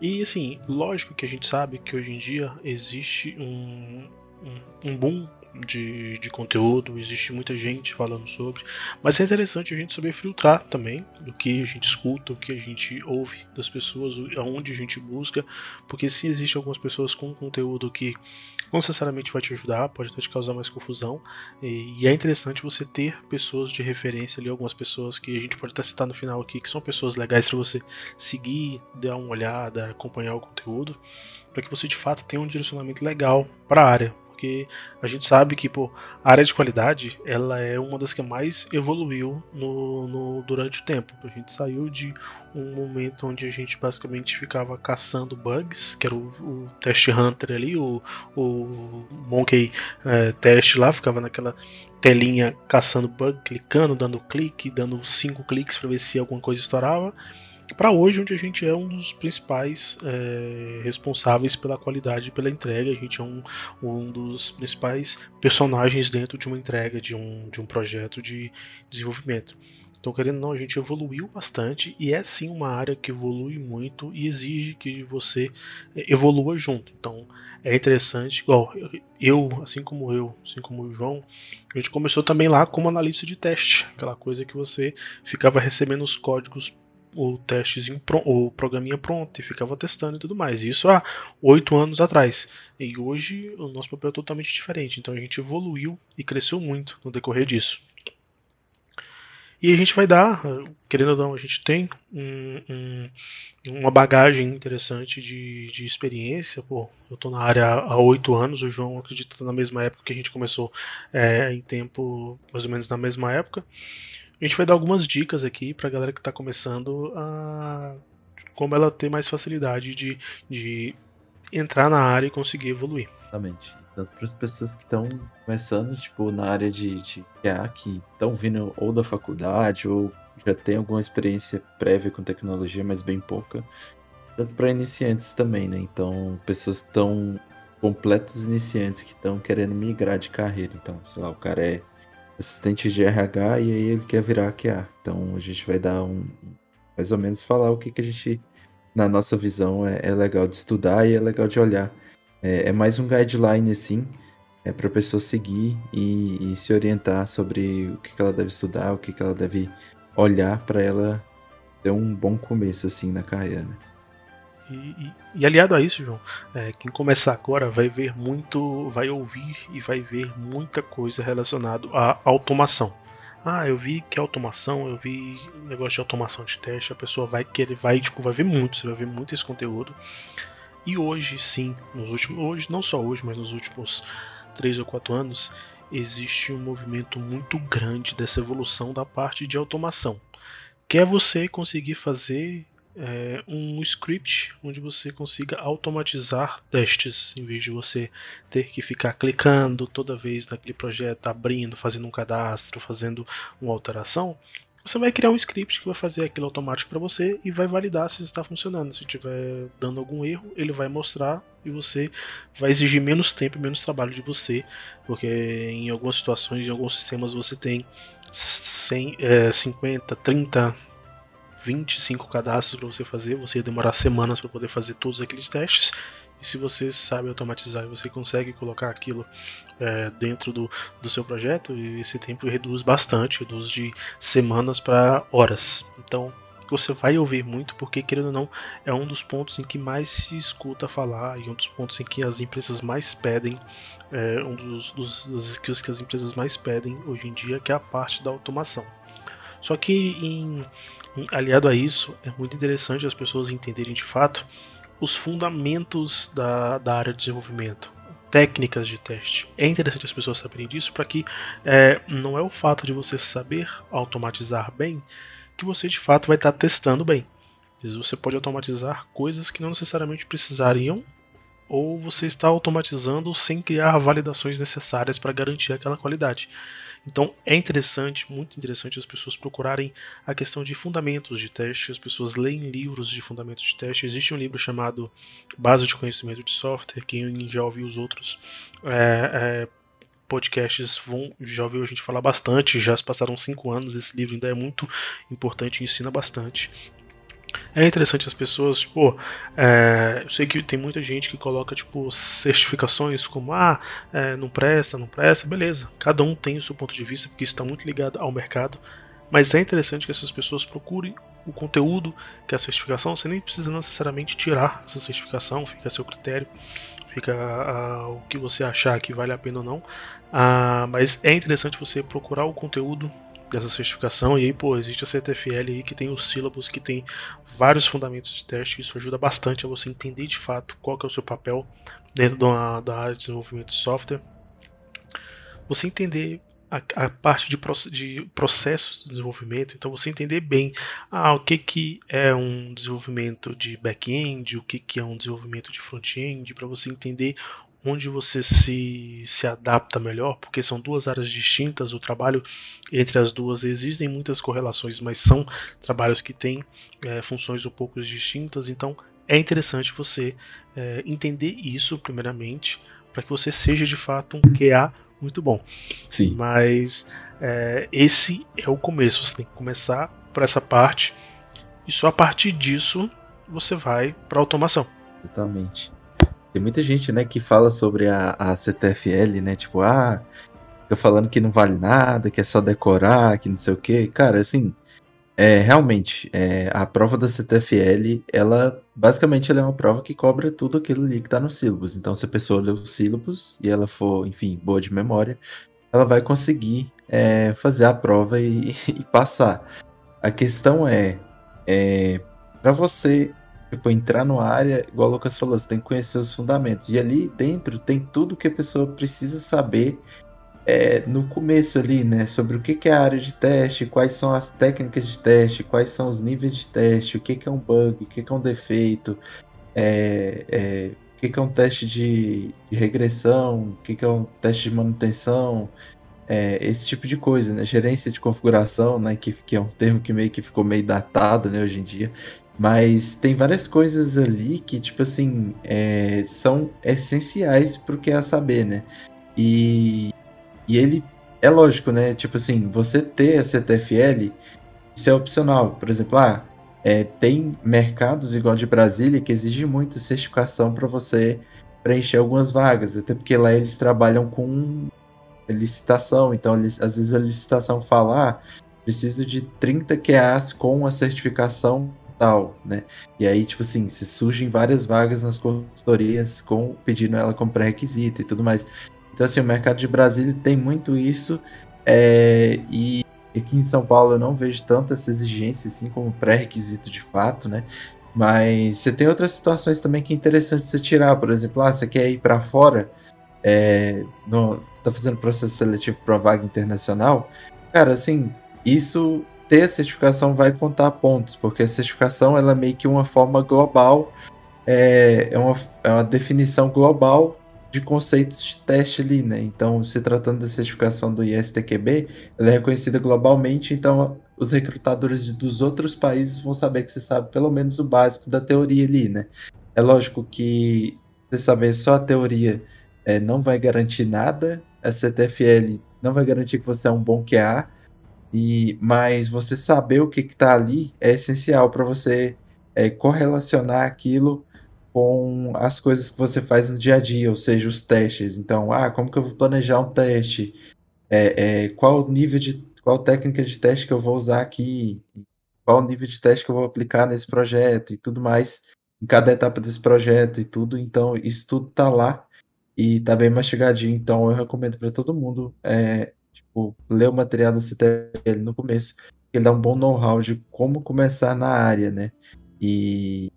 E assim, lógico que a gente sabe que hoje em dia existe um, um, um boom de, de conteúdo, existe muita gente falando sobre, mas é interessante a gente saber filtrar também do que a gente escuta, o que a gente ouve das pessoas, aonde a gente busca, porque se existe algumas pessoas com conteúdo que não necessariamente vai te ajudar, pode até te causar mais confusão, e, e é interessante você ter pessoas de referência ali, algumas pessoas que a gente pode até citar no final aqui, que são pessoas legais para você seguir, dar uma olhada, acompanhar o conteúdo, para que você de fato tenha um direcionamento legal para a área, porque a gente sabe que pô, a área de qualidade ela é uma das que mais evoluiu no, no, durante o tempo. A gente saiu de um momento onde a gente basicamente ficava caçando bugs, que era o, o test hunter ali, o, o monkey é, teste lá, ficava naquela telinha caçando bug, clicando, dando clique, dando cinco cliques para ver se alguma coisa estourava para hoje, onde a gente é um dos principais é, responsáveis pela qualidade, pela entrega, a gente é um, um dos principais personagens dentro de uma entrega, de um, de um projeto de desenvolvimento. Então, querendo ou não, a gente evoluiu bastante e é sim uma área que evolui muito e exige que você é, evolua junto. Então, é interessante, igual eu, assim como eu, assim como o João, a gente começou também lá como analista de teste, aquela coisa que você ficava recebendo os códigos o testezinho, o programinha pronto e ficava testando e tudo mais. Isso há oito anos atrás. E hoje o nosso papel é totalmente diferente. Então a gente evoluiu e cresceu muito no decorrer disso. E a gente vai dar, querendo ou não, a gente tem um, um, uma bagagem interessante de, de experiência. Pô, eu estou na área há oito anos, o João acredita na mesma época que a gente começou, é, em tempo mais ou menos na mesma época. A gente vai dar algumas dicas aqui para a galera que está começando a como ela ter mais facilidade de, de entrar na área e conseguir evoluir. Exatamente. Tanto para as pessoas que estão começando, tipo, na área de, de QA, que estão vindo ou da faculdade ou já tem alguma experiência prévia com tecnologia, mas bem pouca. Tanto para iniciantes também, né? Então, pessoas que estão completos iniciantes que estão querendo migrar de carreira. Então, sei lá, o cara é assistente de RH e aí ele quer virar QA. Então a gente vai dar um. Mais ou menos falar o que, que a gente, na nossa visão, é, é legal de estudar e é legal de olhar. É, é mais um guideline, assim, é para a pessoa seguir e, e, se orientar sobre o que, que ela deve estudar, o que, que ela deve olhar para ela ter um bom começo, assim, na carreira. Né? E, e, aliado a isso, João, é, quem começar agora vai ver muito, vai ouvir e vai ver muita coisa relacionada à automação. Ah, eu vi que automação, eu vi negócio de automação de teste, a pessoa vai querer, vai, tipo, vai ver muito, você vai ver muito esse conteúdo. E hoje, sim, nos últimos, hoje, não só hoje, mas nos últimos três ou quatro anos, existe um movimento muito grande dessa evolução da parte de automação. Quer você conseguir fazer é, um script onde você consiga automatizar testes, em vez de você ter que ficar clicando toda vez naquele projeto, abrindo, fazendo um cadastro, fazendo uma alteração. Você vai criar um script que vai fazer aquilo automático para você e vai validar se está funcionando. Se estiver dando algum erro, ele vai mostrar e você vai exigir menos tempo e menos trabalho de você, porque em algumas situações, em alguns sistemas, você tem 100, é, 50, 30 25 cadastros para você fazer, você ia demorar semanas para poder fazer todos aqueles testes. E se você sabe automatizar e você consegue colocar aquilo é, dentro do, do seu projeto, esse tempo reduz bastante, reduz de semanas para horas. Então você vai ouvir muito, porque querendo ou não, é um dos pontos em que mais se escuta falar e um dos pontos em que as empresas mais pedem, é, um dos, dos das skills que as empresas mais pedem hoje em dia, que é a parte da automação. Só que em, aliado a isso, é muito interessante as pessoas entenderem de fato os fundamentos da, da área de desenvolvimento, técnicas de teste. É interessante as pessoas saberem disso para que é, não é o fato de você saber automatizar bem que você de fato vai estar testando bem. Você pode automatizar coisas que não necessariamente precisariam, ou você está automatizando sem criar validações necessárias para garantir aquela qualidade. Então é interessante, muito interessante as pessoas procurarem a questão de fundamentos de teste, as pessoas leem livros de fundamentos de teste. Existe um livro chamado Base de Conhecimento de Software, quem já ouviu os outros é, é, podcasts vão, já ouviu a gente falar bastante, já se passaram cinco anos, esse livro ainda é muito importante, ensina bastante. É interessante as pessoas, tipo, é, eu sei que tem muita gente que coloca, tipo, certificações como, ah, é, não presta, não presta, beleza. Cada um tem o seu ponto de vista, porque isso está muito ligado ao mercado. Mas é interessante que essas pessoas procurem o conteúdo que é a certificação, você nem precisa necessariamente tirar essa certificação, fica a seu critério, fica a, o que você achar que vale a pena ou não. Ah, mas é interessante você procurar o conteúdo dessa certificação. E aí, pô, existe a CTFL aí que tem os sílabos, que tem vários fundamentos de teste. Isso ajuda bastante a você entender de fato qual é o seu papel dentro da, da área de desenvolvimento de software. Você entender a, a parte de, de processos de desenvolvimento, então você entender bem ah, o que, que é um desenvolvimento de back-end, o que, que é um desenvolvimento de front-end, para você entender onde você se, se adapta melhor, porque são duas áreas distintas, o trabalho entre as duas existem muitas correlações, mas são trabalhos que têm é, funções um pouco distintas, então é interessante você é, entender isso primeiramente, para que você seja de fato um QA muito bom. Sim. Mas é, esse é o começo, você tem que começar por essa parte, e só a partir disso você vai para automação. Exatamente. Tem muita gente, né, que fala sobre a, a CTFL, né? Tipo, ah, fica falando que não vale nada, que é só decorar, que não sei o quê. Cara, assim, é, realmente, é, a prova da CTFL, ela, basicamente, ela é uma prova que cobra tudo aquilo ali que tá no sílabus. Então, se a pessoa ler os sílabus e ela for, enfim, boa de memória, ela vai conseguir é, fazer a prova e, [laughs] e, passar. A questão é, é para você Tipo, entrar numa área, igual o Lucas falou, você tem que conhecer os fundamentos. E ali dentro tem tudo que a pessoa precisa saber é, no começo ali, né? Sobre o que, é a área de teste, quais são as técnicas de teste, quais são os níveis de teste, o que, é um bug, o que, é um defeito, é, é, o que, que é um teste de, de regressão, o que, que é um teste de manutenção, é, esse tipo de coisa, né? Gerência de configuração, né? Que, que é um termo que meio que ficou meio datado, né, hoje em dia. Mas tem várias coisas ali que, tipo assim, é, são essenciais pro que é saber, né? E, e ele é lógico, né? Tipo assim, você ter a CTFL, isso é opcional. Por exemplo, ah, é, tem mercados igual de Brasília que exigem muito certificação para você preencher algumas vagas, até porque lá eles trabalham com licitação, então às vezes a licitação fala, ah, preciso de 30 QAs com a certificação tal, né? E aí, tipo assim, se surgem várias vagas nas consultorias com pedindo ela como pré-requisito e tudo mais. Então, assim, o mercado de Brasília tem muito isso. É, e aqui em São Paulo eu não vejo tanta essa exigência assim como pré-requisito de fato, né? Mas você tem outras situações também que é interessante você tirar. Por exemplo, ah, você quer ir para fora, é, no, tá fazendo processo seletivo para vaga internacional. Cara, assim, isso ter a certificação vai contar pontos, porque a certificação ela é meio que uma forma global, é, é, uma, é uma definição global de conceitos de teste ali, né? Então, se tratando da certificação do ISTQB, ela é reconhecida globalmente, então os recrutadores dos outros países vão saber que você sabe pelo menos o básico da teoria ali, né? É lógico que você saber só a teoria é, não vai garantir nada, a CTFL não vai garantir que você é um bom QA, E, mas você saber o que está ali é essencial para você é, correlacionar aquilo com as coisas que você faz no dia a dia, ou seja, os testes. Então, ah, como que eu vou planejar um teste? É, é, qual nível de qual técnica de teste que eu vou usar aqui? Qual nível de teste que eu vou aplicar nesse projeto e tudo mais, em cada etapa desse projeto e tudo. Então, isso tudo tá lá e tá bem mastigadinho. Então, eu recomendo para todo mundo é, tipo, ler o material da CTL no começo. Ele dá um bom know-how de como começar na área, né? E,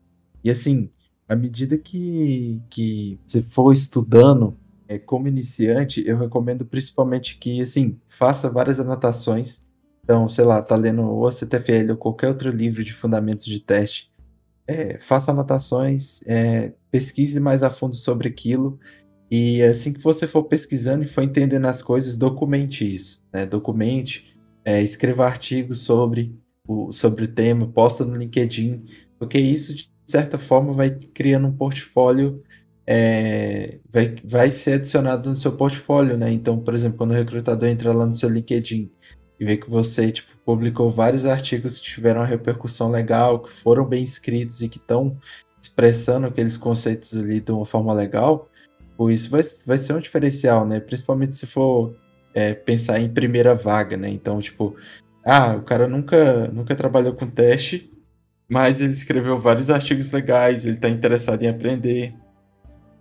e assim, à medida que, que você for estudando é, como iniciante, eu recomendo principalmente que, assim, faça várias anotações. Então, sei lá, tá lendo o CTFL ou qualquer outro livro de fundamentos de teste. É, faça anotações, é, pesquise mais a fundo sobre aquilo. E assim que você for pesquisando e for entendendo as coisas, documente isso. Né? Documente, é, escreva artigos sobre o, sobre o tema, posta no LinkedIn, porque isso, de certa forma, vai criando um portfólio é, vai, vai ser adicionado no seu portfólio, né? Então, por exemplo, quando o recrutador entra lá no seu LinkedIn e vê que você tipo, publicou vários artigos que tiveram uma repercussão legal, que foram bem escritos e que estão expressando aqueles conceitos ali de uma forma legal, pô, isso vai, vai ser um diferencial, né? Principalmente se for é, pensar em primeira vaga, né? Então, tipo, ah, o cara nunca, nunca trabalhou com teste, mas ele escreveu vários artigos legais, ele está interessado em aprender,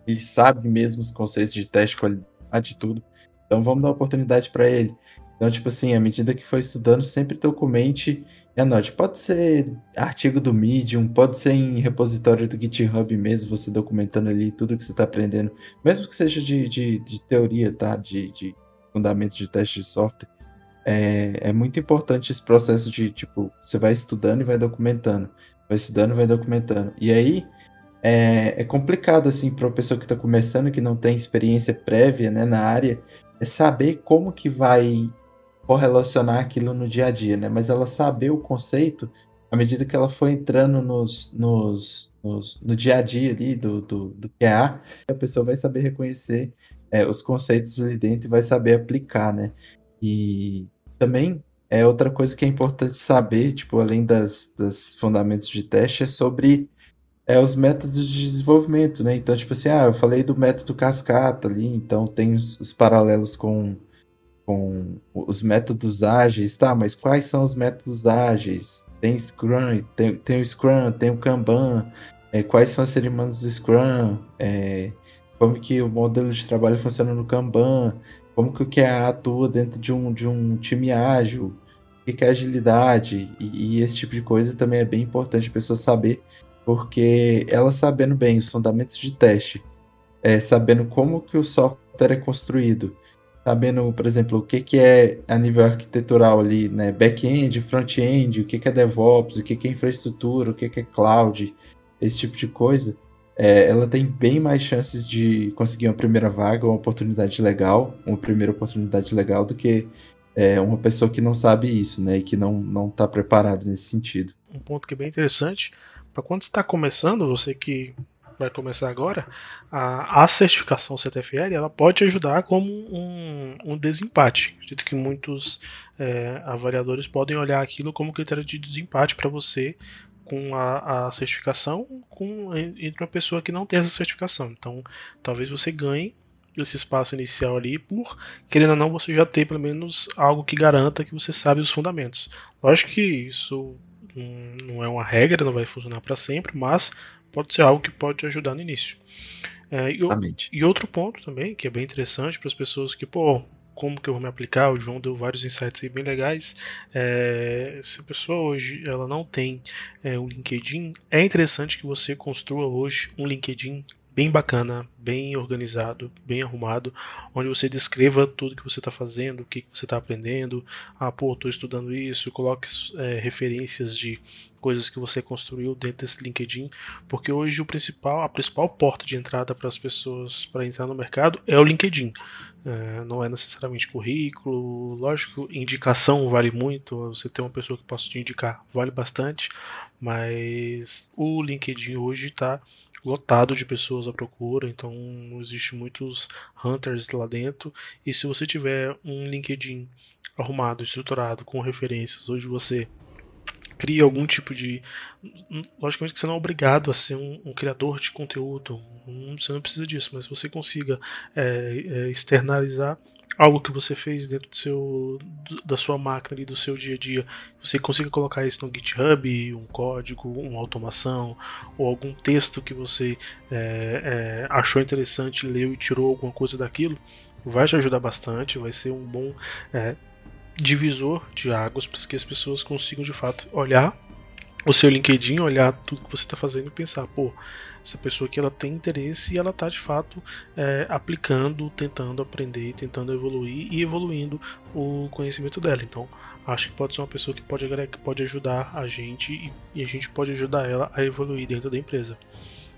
ele sabe mesmo os conceitos de teste, qualidade e tudo. Então vamos dar oportunidade para ele. Então, tipo assim, à medida que for estudando, sempre documente e anote. Pode ser artigo do Medium, pode ser em repositório do GitHub mesmo, você documentando ali tudo que você está aprendendo. Mesmo que seja de, de, de teoria, tá? De, de, fundamentos de teste de software. É, é muito importante esse processo de, tipo, você vai estudando e vai documentando. Vai estudando e vai documentando. E aí, é, é complicado, assim, para uma pessoa que está começando, que não tem experiência prévia, né, na área, é saber como que vai correlacionar aquilo no dia a dia, né? Mas ela saber o conceito, à medida que ela for entrando nos, nos, nos no dia a dia ali do, do, do QA, a pessoa vai saber reconhecer é, os conceitos ali dentro e vai saber aplicar, né? E também é outra coisa que é importante saber, tipo, além das, das fundamentos de teste, é sobre é os métodos de desenvolvimento, né? Então, tipo assim, ah, eu falei do método cascata ali, então tem os, os paralelos com, com os métodos ágeis, tá? Mas quais são os métodos ágeis? Tem Scrum, tem, tem o Scrum, tem o Kanban, é, quais são as cerimônias do Scrum, é, como que o modelo de trabalho funciona no Kanban, como que o QA atua dentro de um, de um time ágil, o que é agilidade, e, e esse tipo de coisa também é bem importante a pessoa saber porque ela sabendo bem os fundamentos de teste, é, sabendo como que o software é construído, sabendo, por exemplo, o que, que é a nível arquitetural ali, né, back-end, front-end, o que, que é DevOps, o que, que é infraestrutura, o que, que é cloud, esse tipo de coisa, é, ela tem bem mais chances de conseguir uma primeira vaga, uma oportunidade legal, uma primeira oportunidade legal do que é, uma pessoa que não sabe isso, né, e que não não está preparado nesse sentido. Um ponto que é bem interessante para quando está começando, você que vai começar agora, a, a certificação CTFL ela pode ajudar como um, um desempate. Acredito que muitos é, avaliadores podem olhar aquilo como critério de desempate para você com a, a, certificação com, entre uma pessoa que não tem essa certificação. Então, talvez você ganhe esse espaço inicial ali por, querendo ou não, você já ter pelo menos algo que garanta que você sabe os fundamentos. Lógico que isso não é uma regra, não vai funcionar para sempre, mas pode ser algo que pode ajudar no início. É, e, e, outro ponto também, que é bem interessante para as pessoas que, pô, como que eu vou me aplicar? O João deu vários insights bem legais. É, se a pessoa hoje ela não tem é, um LinkedIn, é interessante que você construa hoje um LinkedIn bem bacana, bem organizado, bem arrumado, onde você descreva tudo que você está fazendo, o que você está aprendendo. Ah, pô, estou estudando isso. Coloque é, referências de coisas que você construiu dentro desse LinkedIn, porque hoje o principal, a principal porta de entrada para as pessoas para entrar no mercado é o LinkedIn. É, não é necessariamente currículo, lógico, indicação vale muito. Você ter uma pessoa que possa te indicar vale bastante, mas o LinkedIn hoje está lotado de pessoas à procura, então existe muitos hunters lá dentro. E se você tiver um LinkedIn arrumado, estruturado, com referências, onde você cria algum tipo de. Logicamente que você não é obrigado a ser um, um criador de conteúdo, você não precisa disso, mas você consiga é, é, externalizar algo que você fez dentro do seu, da sua máquina e do seu dia a dia, você consiga colocar isso no GitHub, um código, uma automação ou algum texto que você é, é, achou interessante, leu e tirou alguma coisa daquilo, vai te ajudar bastante, vai ser um bom é, divisor de águas para que as pessoas consigam de fato olhar o seu LinkedIn, olhar tudo que você está fazendo e pensar, pô, essa pessoa que ela tem interesse e ela está de fato é, aplicando, tentando aprender, tentando evoluir e evoluindo o conhecimento dela. Então, acho que pode ser uma pessoa que pode, que pode ajudar a gente e, e a gente pode ajudar ela a evoluir dentro da empresa.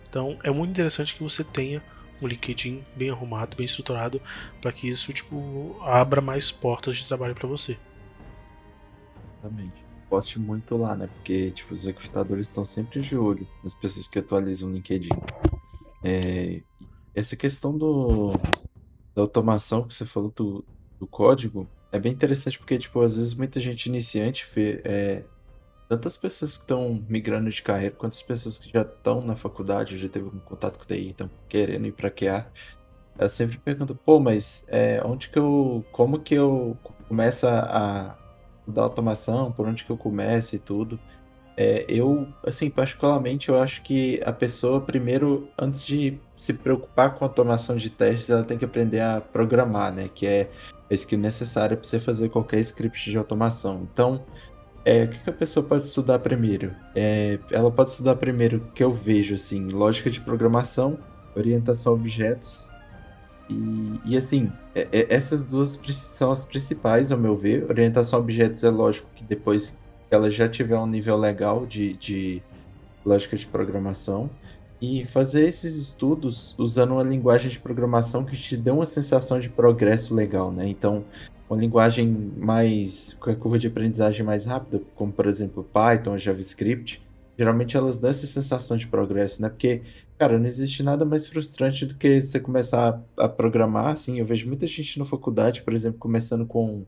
Então, é muito interessante que você tenha um LinkedIn bem arrumado, bem estruturado, para que isso tipo abra mais portas de trabalho para você. Exatamente. Poste muito lá, né? Porque tipo os recrutadores estão sempre de olho nas pessoas que atualizam o LinkedIn. É... essa questão do da automação que você falou do, do código é bem interessante porque tipo às vezes muita gente iniciante fê, é, tantas pessoas que estão migrando de carreira, quanto as pessoas que já estão na faculdade, já teve um contato com o TI, estão querendo ir para QA, eu sempre pergunto, pô, mas é, onde que eu, como que eu começo a, dar automação, por onde que eu começo e tudo. É, eu, assim, particularmente, eu acho que a pessoa, primeiro, antes de se preocupar com automação de testes, ela tem que aprender a programar, né? Que é a skill necessária para você fazer qualquer script de automação. Então, é, o que, a pessoa pode estudar primeiro? É, ela pode estudar primeiro que eu vejo, assim, lógica de programação, orientação a objetos. E, e assim, é, é, essas duas são as principais, ao meu ver. Orientação a objetos é lógico que depois ela já tiver um nível legal de, de lógica de programação. E fazer esses estudos usando uma linguagem de programação que te dê uma sensação de progresso legal, né? Então, uma linguagem mais com a curva de aprendizagem mais rápida, como por exemplo Python, JavaScript, geralmente elas dão essa sensação de progresso, né? Porque, cara, não existe nada mais frustrante do que você começar a, a programar, assim, eu vejo muita gente na faculdade, por exemplo, começando com,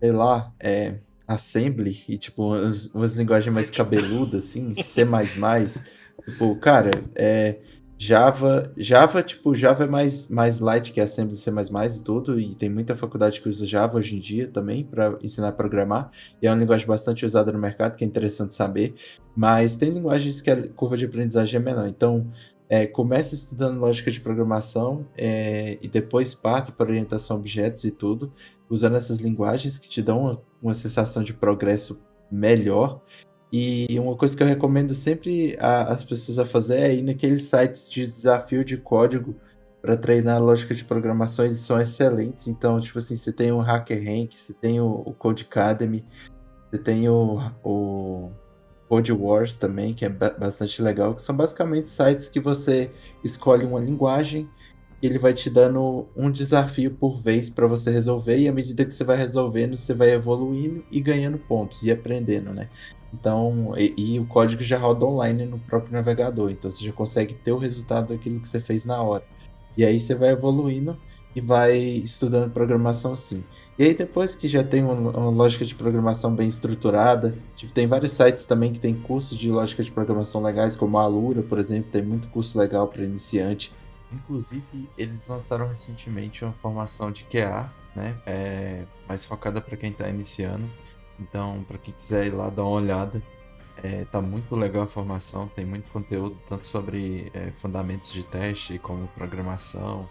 sei lá, é, Assembly e, tipo, umas, umas linguagens mais cabeludas, assim, C++, [laughs] tipo, cara, é Java, Java, tipo, Java é mais, mais light que Assembly C++ e tudo, e tem muita faculdade que usa Java hoje em dia também para ensinar a programar, e é uma linguagem bastante usada no mercado, que é interessante saber, mas tem linguagens que a curva de aprendizagem é menor, então é, estudando lógica de programação é, e depois parte para orientação a objetos e tudo, usando essas linguagens que te dão uma, uma sensação de progresso melhor, e uma coisa que eu recomendo sempre a, as pessoas a fazer é ir naqueles sites de desafio de código para treinar lógica de programação, eles são excelentes. Então, tipo assim, você tem o HackerRank, você tem o, o Code Academy, você tem o, o Code Wars também, que é bastante legal, que são basicamente sites que você escolhe uma linguagem e ele vai te dando um desafio por vez para você resolver, e à medida que você vai resolvendo, você vai evoluindo e ganhando pontos e aprendendo, né? Então, e, e, o código já roda online no próprio navegador, então você já consegue ter o resultado daquilo que você fez na hora. E aí você vai evoluindo e vai estudando programação assim. E aí depois que já tem uma, uma, lógica de programação bem estruturada, tipo, tem vários sites também que tem cursos de lógica de programação legais, como a Alura, por exemplo, tem muito curso legal para iniciante. Inclusive, eles lançaram recentemente uma formação de QA, né, é, mais focada para quem está iniciando então, para quem quiser ir lá dar uma olhada, é, tá muito legal a formação, tem muito conteúdo, tanto sobre é, fundamentos de teste, como programação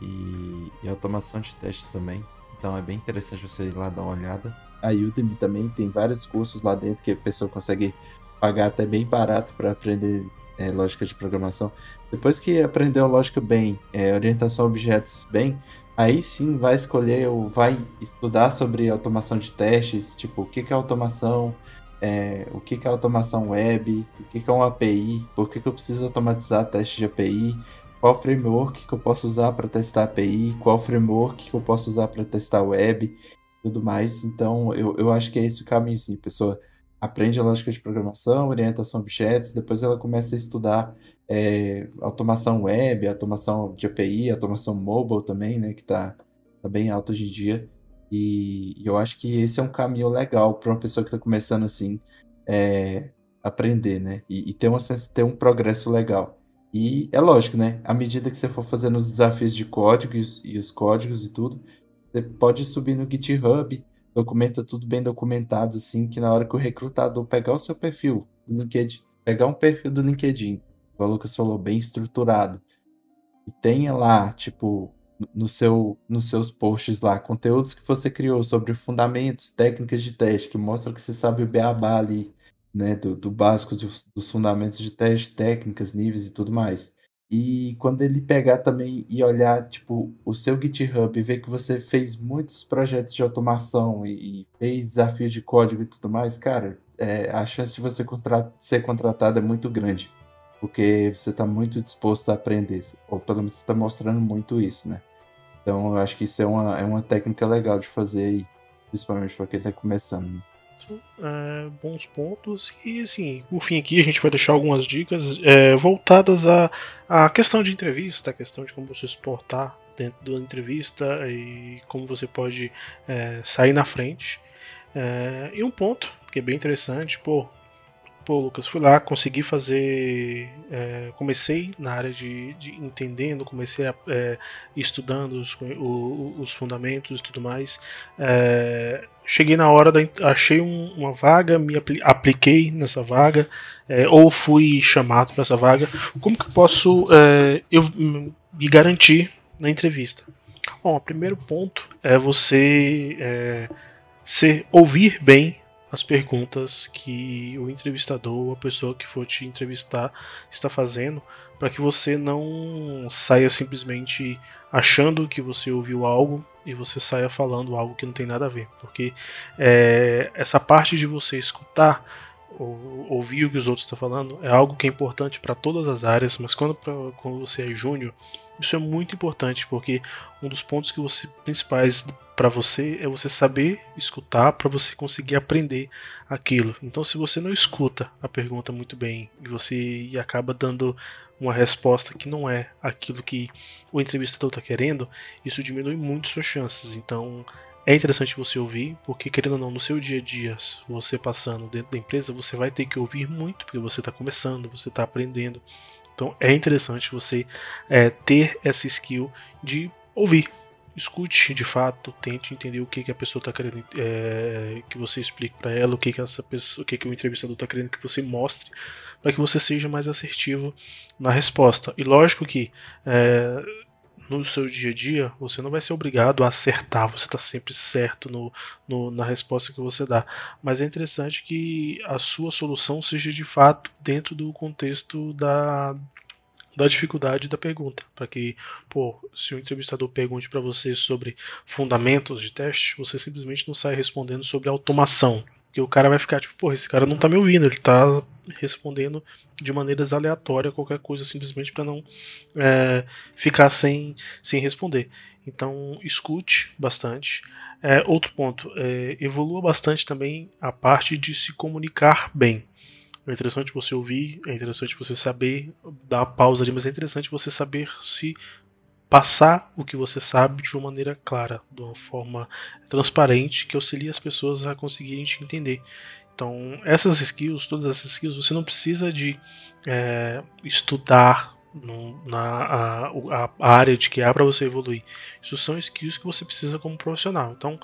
e, e, automação de testes também. Então é bem interessante você ir lá dar uma olhada. A Udemy também tem vários cursos lá dentro que a pessoa consegue pagar até bem barato para aprender é, lógica de programação. Depois que aprendeu lógica bem, é, orientação a objetos bem, Aí sim vai escolher ou vai estudar sobre automação de testes, tipo, o que, que é automação, é, o que, que é automação web, o que, que é uma API, por que, que eu preciso automatizar testes de API, qual framework que eu posso usar para testar API, qual framework que eu posso usar para testar web, tudo mais. Então, eu, eu acho que é esse o caminho, sim, pessoa aprende a lógica de programação, orientação a objetos, depois ela começa a estudar é, automação web, automação de API, automação mobile também, né, que está tá bem alto hoje em dia. E, e eu acho que esse é um caminho legal para uma pessoa que está começando assim é, aprender, né, e, e ter, uma, ter um progresso legal. E é lógico, né? À medida que você for fazendo os desafios de códigos e os códigos e tudo, você pode subir no GitHub, documenta tudo bem documentado, assim, que na hora que o recrutador pegar o seu perfil do LinkedIn, pegar um perfil do LinkedIn, como o Lucas falou, bem estruturado, e tenha lá, tipo, no seu, nos seus posts lá, conteúdos que você criou sobre fundamentos, técnicas de teste, que mostram que você sabe o beabá ali, né, do, do básico dos, dos, fundamentos de teste, técnicas, níveis e tudo mais. E quando ele pegar também e olhar, tipo, o seu GitHub e ver que você fez muitos projetos de automação e, e fez desafio de código e tudo mais, cara, é, a chance de você contra ser contratado é muito grande. Porque você está muito disposto a aprender, ou pelo menos você está mostrando muito isso, né? Então eu acho que isso é uma, é uma técnica legal de fazer aí, principalmente para quem está começando. Né? é, bons pontos. E assim, por fim aqui a gente vai deixar algumas dicas é, voltadas à, à questão de entrevista, a questão de como você se portar dentro da entrevista e como você pode é, sair na frente. É, e um ponto que é bem interessante, pô, pô, Lucas, fui lá, consegui fazer. É, comecei na área de, de entendendo, comecei a, é, estudando os, o, os fundamentos e tudo mais. É, cheguei na hora da. Achei um, uma vaga, me apli, apliquei nessa vaga, é, ou fui chamado para essa vaga. Como que eu posso é, eu, me garantir na entrevista? Bom, o primeiro ponto é você é, ser, ouvir bem as perguntas que o entrevistador, a pessoa que for te entrevistar, está fazendo, para que você não saia simplesmente achando que você ouviu algo e você saia falando algo que não tem nada a ver. Porque é, essa parte de você escutar ou, ouvir o que os outros estão falando é algo que é importante para todas as áreas, mas quando, pra, quando você é júnior, isso é muito importante, porque um dos pontos que você principais para você é você saber escutar para você conseguir aprender aquilo. Então, se você não escuta a pergunta muito bem e você acaba dando uma resposta que não é aquilo que o entrevistador está querendo, isso diminui muito suas chances. Então, é interessante você ouvir, porque querendo ou não, no seu dia a dia, você passando dentro da empresa, você vai ter que ouvir muito, porque você está começando, você está aprendendo. Então é interessante você é, ter essa skill de ouvir. Escute de fato, tente entender o que, que a pessoa está querendo é, que você explique para ela, o que, que essa pessoa, o que, que o entrevistador está querendo que você mostre, para que você seja mais assertivo na resposta. E lógico que é, no seu dia a dia, você não vai ser obrigado a acertar, você está sempre certo no, no, na resposta que você dá. Mas é interessante que a sua solução seja de fato dentro do contexto da, da dificuldade da pergunta, para que, pô, se o entrevistador pergunte para você sobre fundamentos de teste, você simplesmente não sai respondendo sobre automação, porque o cara vai ficar tipo, pô, esse cara não tá me ouvindo, ele tá respondendo de maneiras aleatórias qualquer coisa simplesmente para não é, ficar sem, sem responder. Então escute bastante. É, outro ponto, é, evolua bastante também a parte de se comunicar bem. É interessante você ouvir, é interessante você saber dar pausa ali, mas é interessante você saber se passar o que você sabe de uma maneira clara, de uma forma transparente que auxilie as pessoas a conseguirem te entender. Então, essas skills, todas essas skills, você não precisa de é, estudar no, na a, a, área de que há para você evoluir. Isso são skills que você precisa como profissional. Então,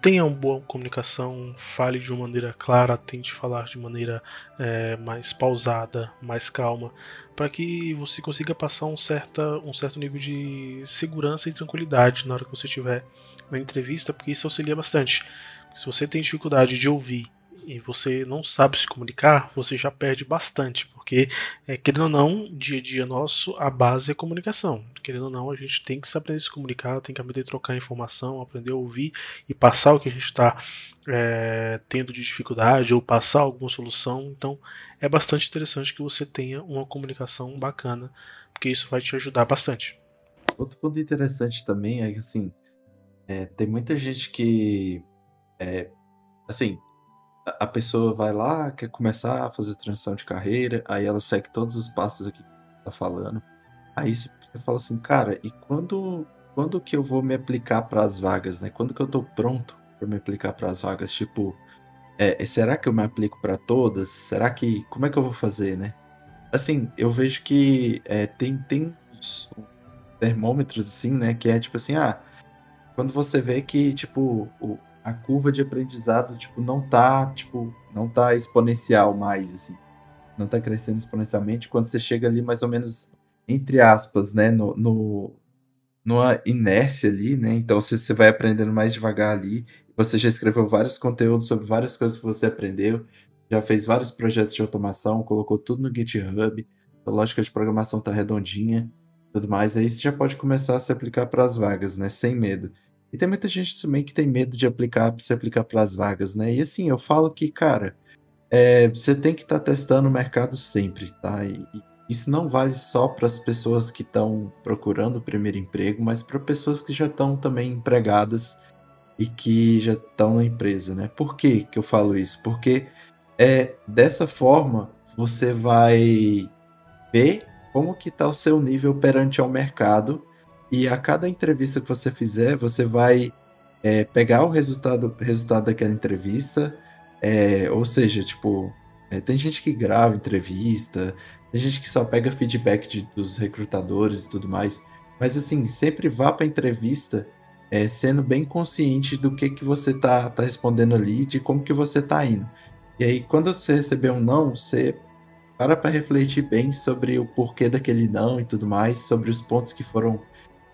tenha uma boa comunicação, fale de uma maneira clara, tente falar de maneira é, mais pausada, mais calma, para que você consiga passar um, certa, um certo nível de segurança e tranquilidade na hora que você estiver na entrevista, porque isso auxilia bastante. Se você tem dificuldade de ouvir e você não sabe se comunicar, você já perde bastante, porque, é, querendo ou não, dia a dia nosso, a base é comunicação. Querendo ou não, a gente tem que se aprender a se comunicar, tem que aprender a trocar informação, aprender a ouvir e passar o que a gente está é, tendo de dificuldade ou passar alguma solução. Então, é bastante interessante que você tenha uma comunicação bacana, porque isso vai te ajudar bastante. Outro ponto interessante também é que, assim, é, tem muita gente que, é, assim, a pessoa vai lá, quer começar a fazer transição de carreira, aí ela segue todos os passos aqui que tá falando. Aí você fala assim, cara, e quando, quando que eu vou me aplicar para as vagas, né? Quando que eu tô pronto para me aplicar para as vagas? Tipo, é, será que eu me aplico para todas? Será que. Como é que eu vou fazer, né? Assim, eu vejo que é, tem, tem uns termômetros, assim, né? Que é tipo assim, ah, quando você vê que, tipo, o, a curva de aprendizado, tipo, não tá, tipo, não tá exponencial mais, assim. Não tá crescendo exponencialmente. Quando você chega ali, mais ou menos, entre aspas, né, no, no numa inércia ali, né? Então você, você vai aprendendo mais devagar ali. Você já escreveu vários conteúdos sobre várias coisas que você aprendeu, já fez vários projetos de automação, colocou tudo no GitHub, a lógica de programação tá redondinha, tudo mais. Aí você já pode começar a se aplicar para as vagas, né? Sem medo. E tem muita gente também que tem medo de aplicar, se aplicar para as vagas, né? E assim, eu falo que, cara, é, você tem que estar tá testando o mercado sempre, tá? E, e isso não vale só para as pessoas que estão procurando o primeiro emprego, mas para pessoas que já estão também empregadas e que já estão na empresa, né? Por que, que eu falo isso? Porque é dessa forma você vai ver como que está o seu nível perante ao mercado e a cada entrevista que você fizer, você vai é, pegar o resultado, resultado daquela entrevista, é, ou seja, tipo, é, tem gente que grava entrevista, tem gente que só pega feedback de, dos recrutadores e tudo mais, mas assim, sempre vá para entrevista é, sendo bem consciente do que que você tá, tá respondendo ali, de como que você tá indo. E aí, quando você receber um não, você para para refletir bem sobre o porquê daquele não e tudo mais, sobre os pontos que foram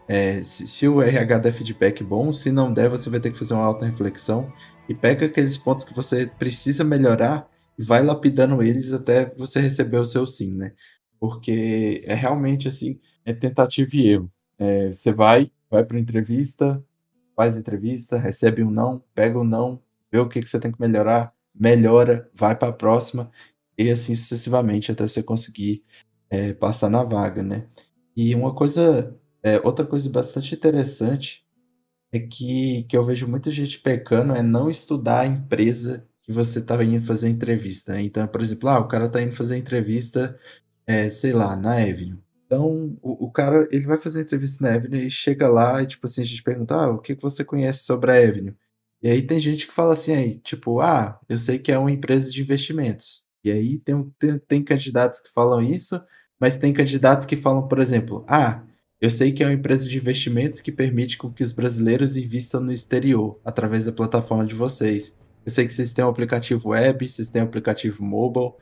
é, se, se, o RH der feedback bom, se não der, você vai ter que fazer uma alta reflexão e pega aqueles pontos que você precisa melhorar e vai lapidando eles até você receber o seu sim, né? Porque é realmente assim, é tentativa e erro. É, você vai, vai para entrevista, faz entrevista, recebe um não, pega um não, vê o que, que você tem que melhorar, melhora, vai para a próxima e assim sucessivamente até você conseguir é, passar na vaga, né? E uma coisa é, outra coisa bastante interessante é que, que eu vejo muita gente pecando é não estudar a empresa que você está indo fazer entrevista. Né? Então, por exemplo, ah, o cara está indo fazer entrevista, é, sei lá, na Avenue. Então, o, o, cara, ele vai fazer entrevista na Avenue e chega lá e, tipo assim, a gente pergunta, ah, o que, que você conhece sobre a Avenue? E aí tem gente que fala assim, aí, tipo, ah, eu sei que é uma empresa de investimentos. E aí tem, tem, tem candidatos que falam isso, mas tem candidatos que falam, por exemplo, ah, eu sei que é uma empresa de investimentos que permite com que os brasileiros invistam no exterior, através da plataforma de vocês. Eu sei que vocês têm um aplicativo web, vocês têm um aplicativo mobile,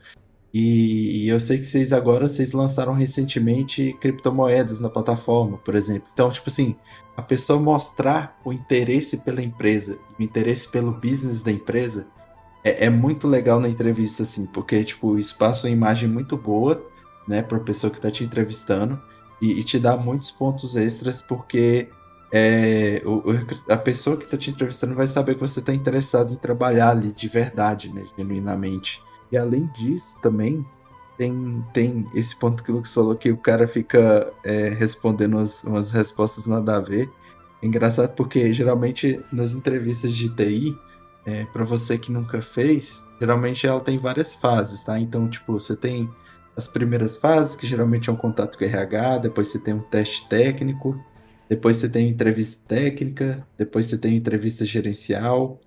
e, eu sei que vocês agora vocês lançaram recentemente criptomoedas na plataforma, por exemplo. Então, tipo assim, a pessoa mostrar o interesse pela empresa, o interesse pelo business da empresa, é, é muito legal na entrevista, assim, porque, tipo, isso passa uma imagem muito boa, né, para a pessoa que está te entrevistando e, e te dá muitos pontos extras, porque é, o, a pessoa que está te entrevistando vai saber que você está interessado em trabalhar ali de verdade, né, genuinamente. E além disso, também tem, tem esse ponto que o Lucas falou que o cara fica é, respondendo umas, umas respostas nada a ver. É engraçado porque geralmente nas entrevistas de TI, é, para você que nunca fez, geralmente ela tem várias fases, tá? Então, tipo, você tem as primeiras fases, que geralmente é um contato com o RH, depois você tem um teste técnico, depois você tem entrevista técnica, depois você tem entrevista gerencial,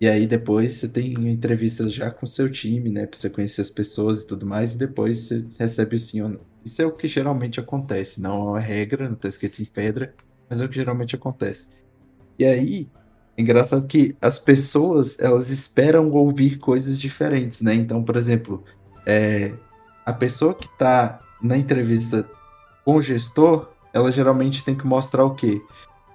e aí depois você tem entrevista já com o seu time, né, para você conhecer as pessoas e tudo mais, e depois você recebe o sim ou não. Isso é o que geralmente acontece, não é uma regra, não está escrito em pedra, mas é o que geralmente acontece. E aí, é engraçado que as pessoas, elas esperam ouvir coisas diferentes, né? Então, por exemplo, é, a pessoa que está na entrevista com o gestor, ela geralmente tem que mostrar o quê?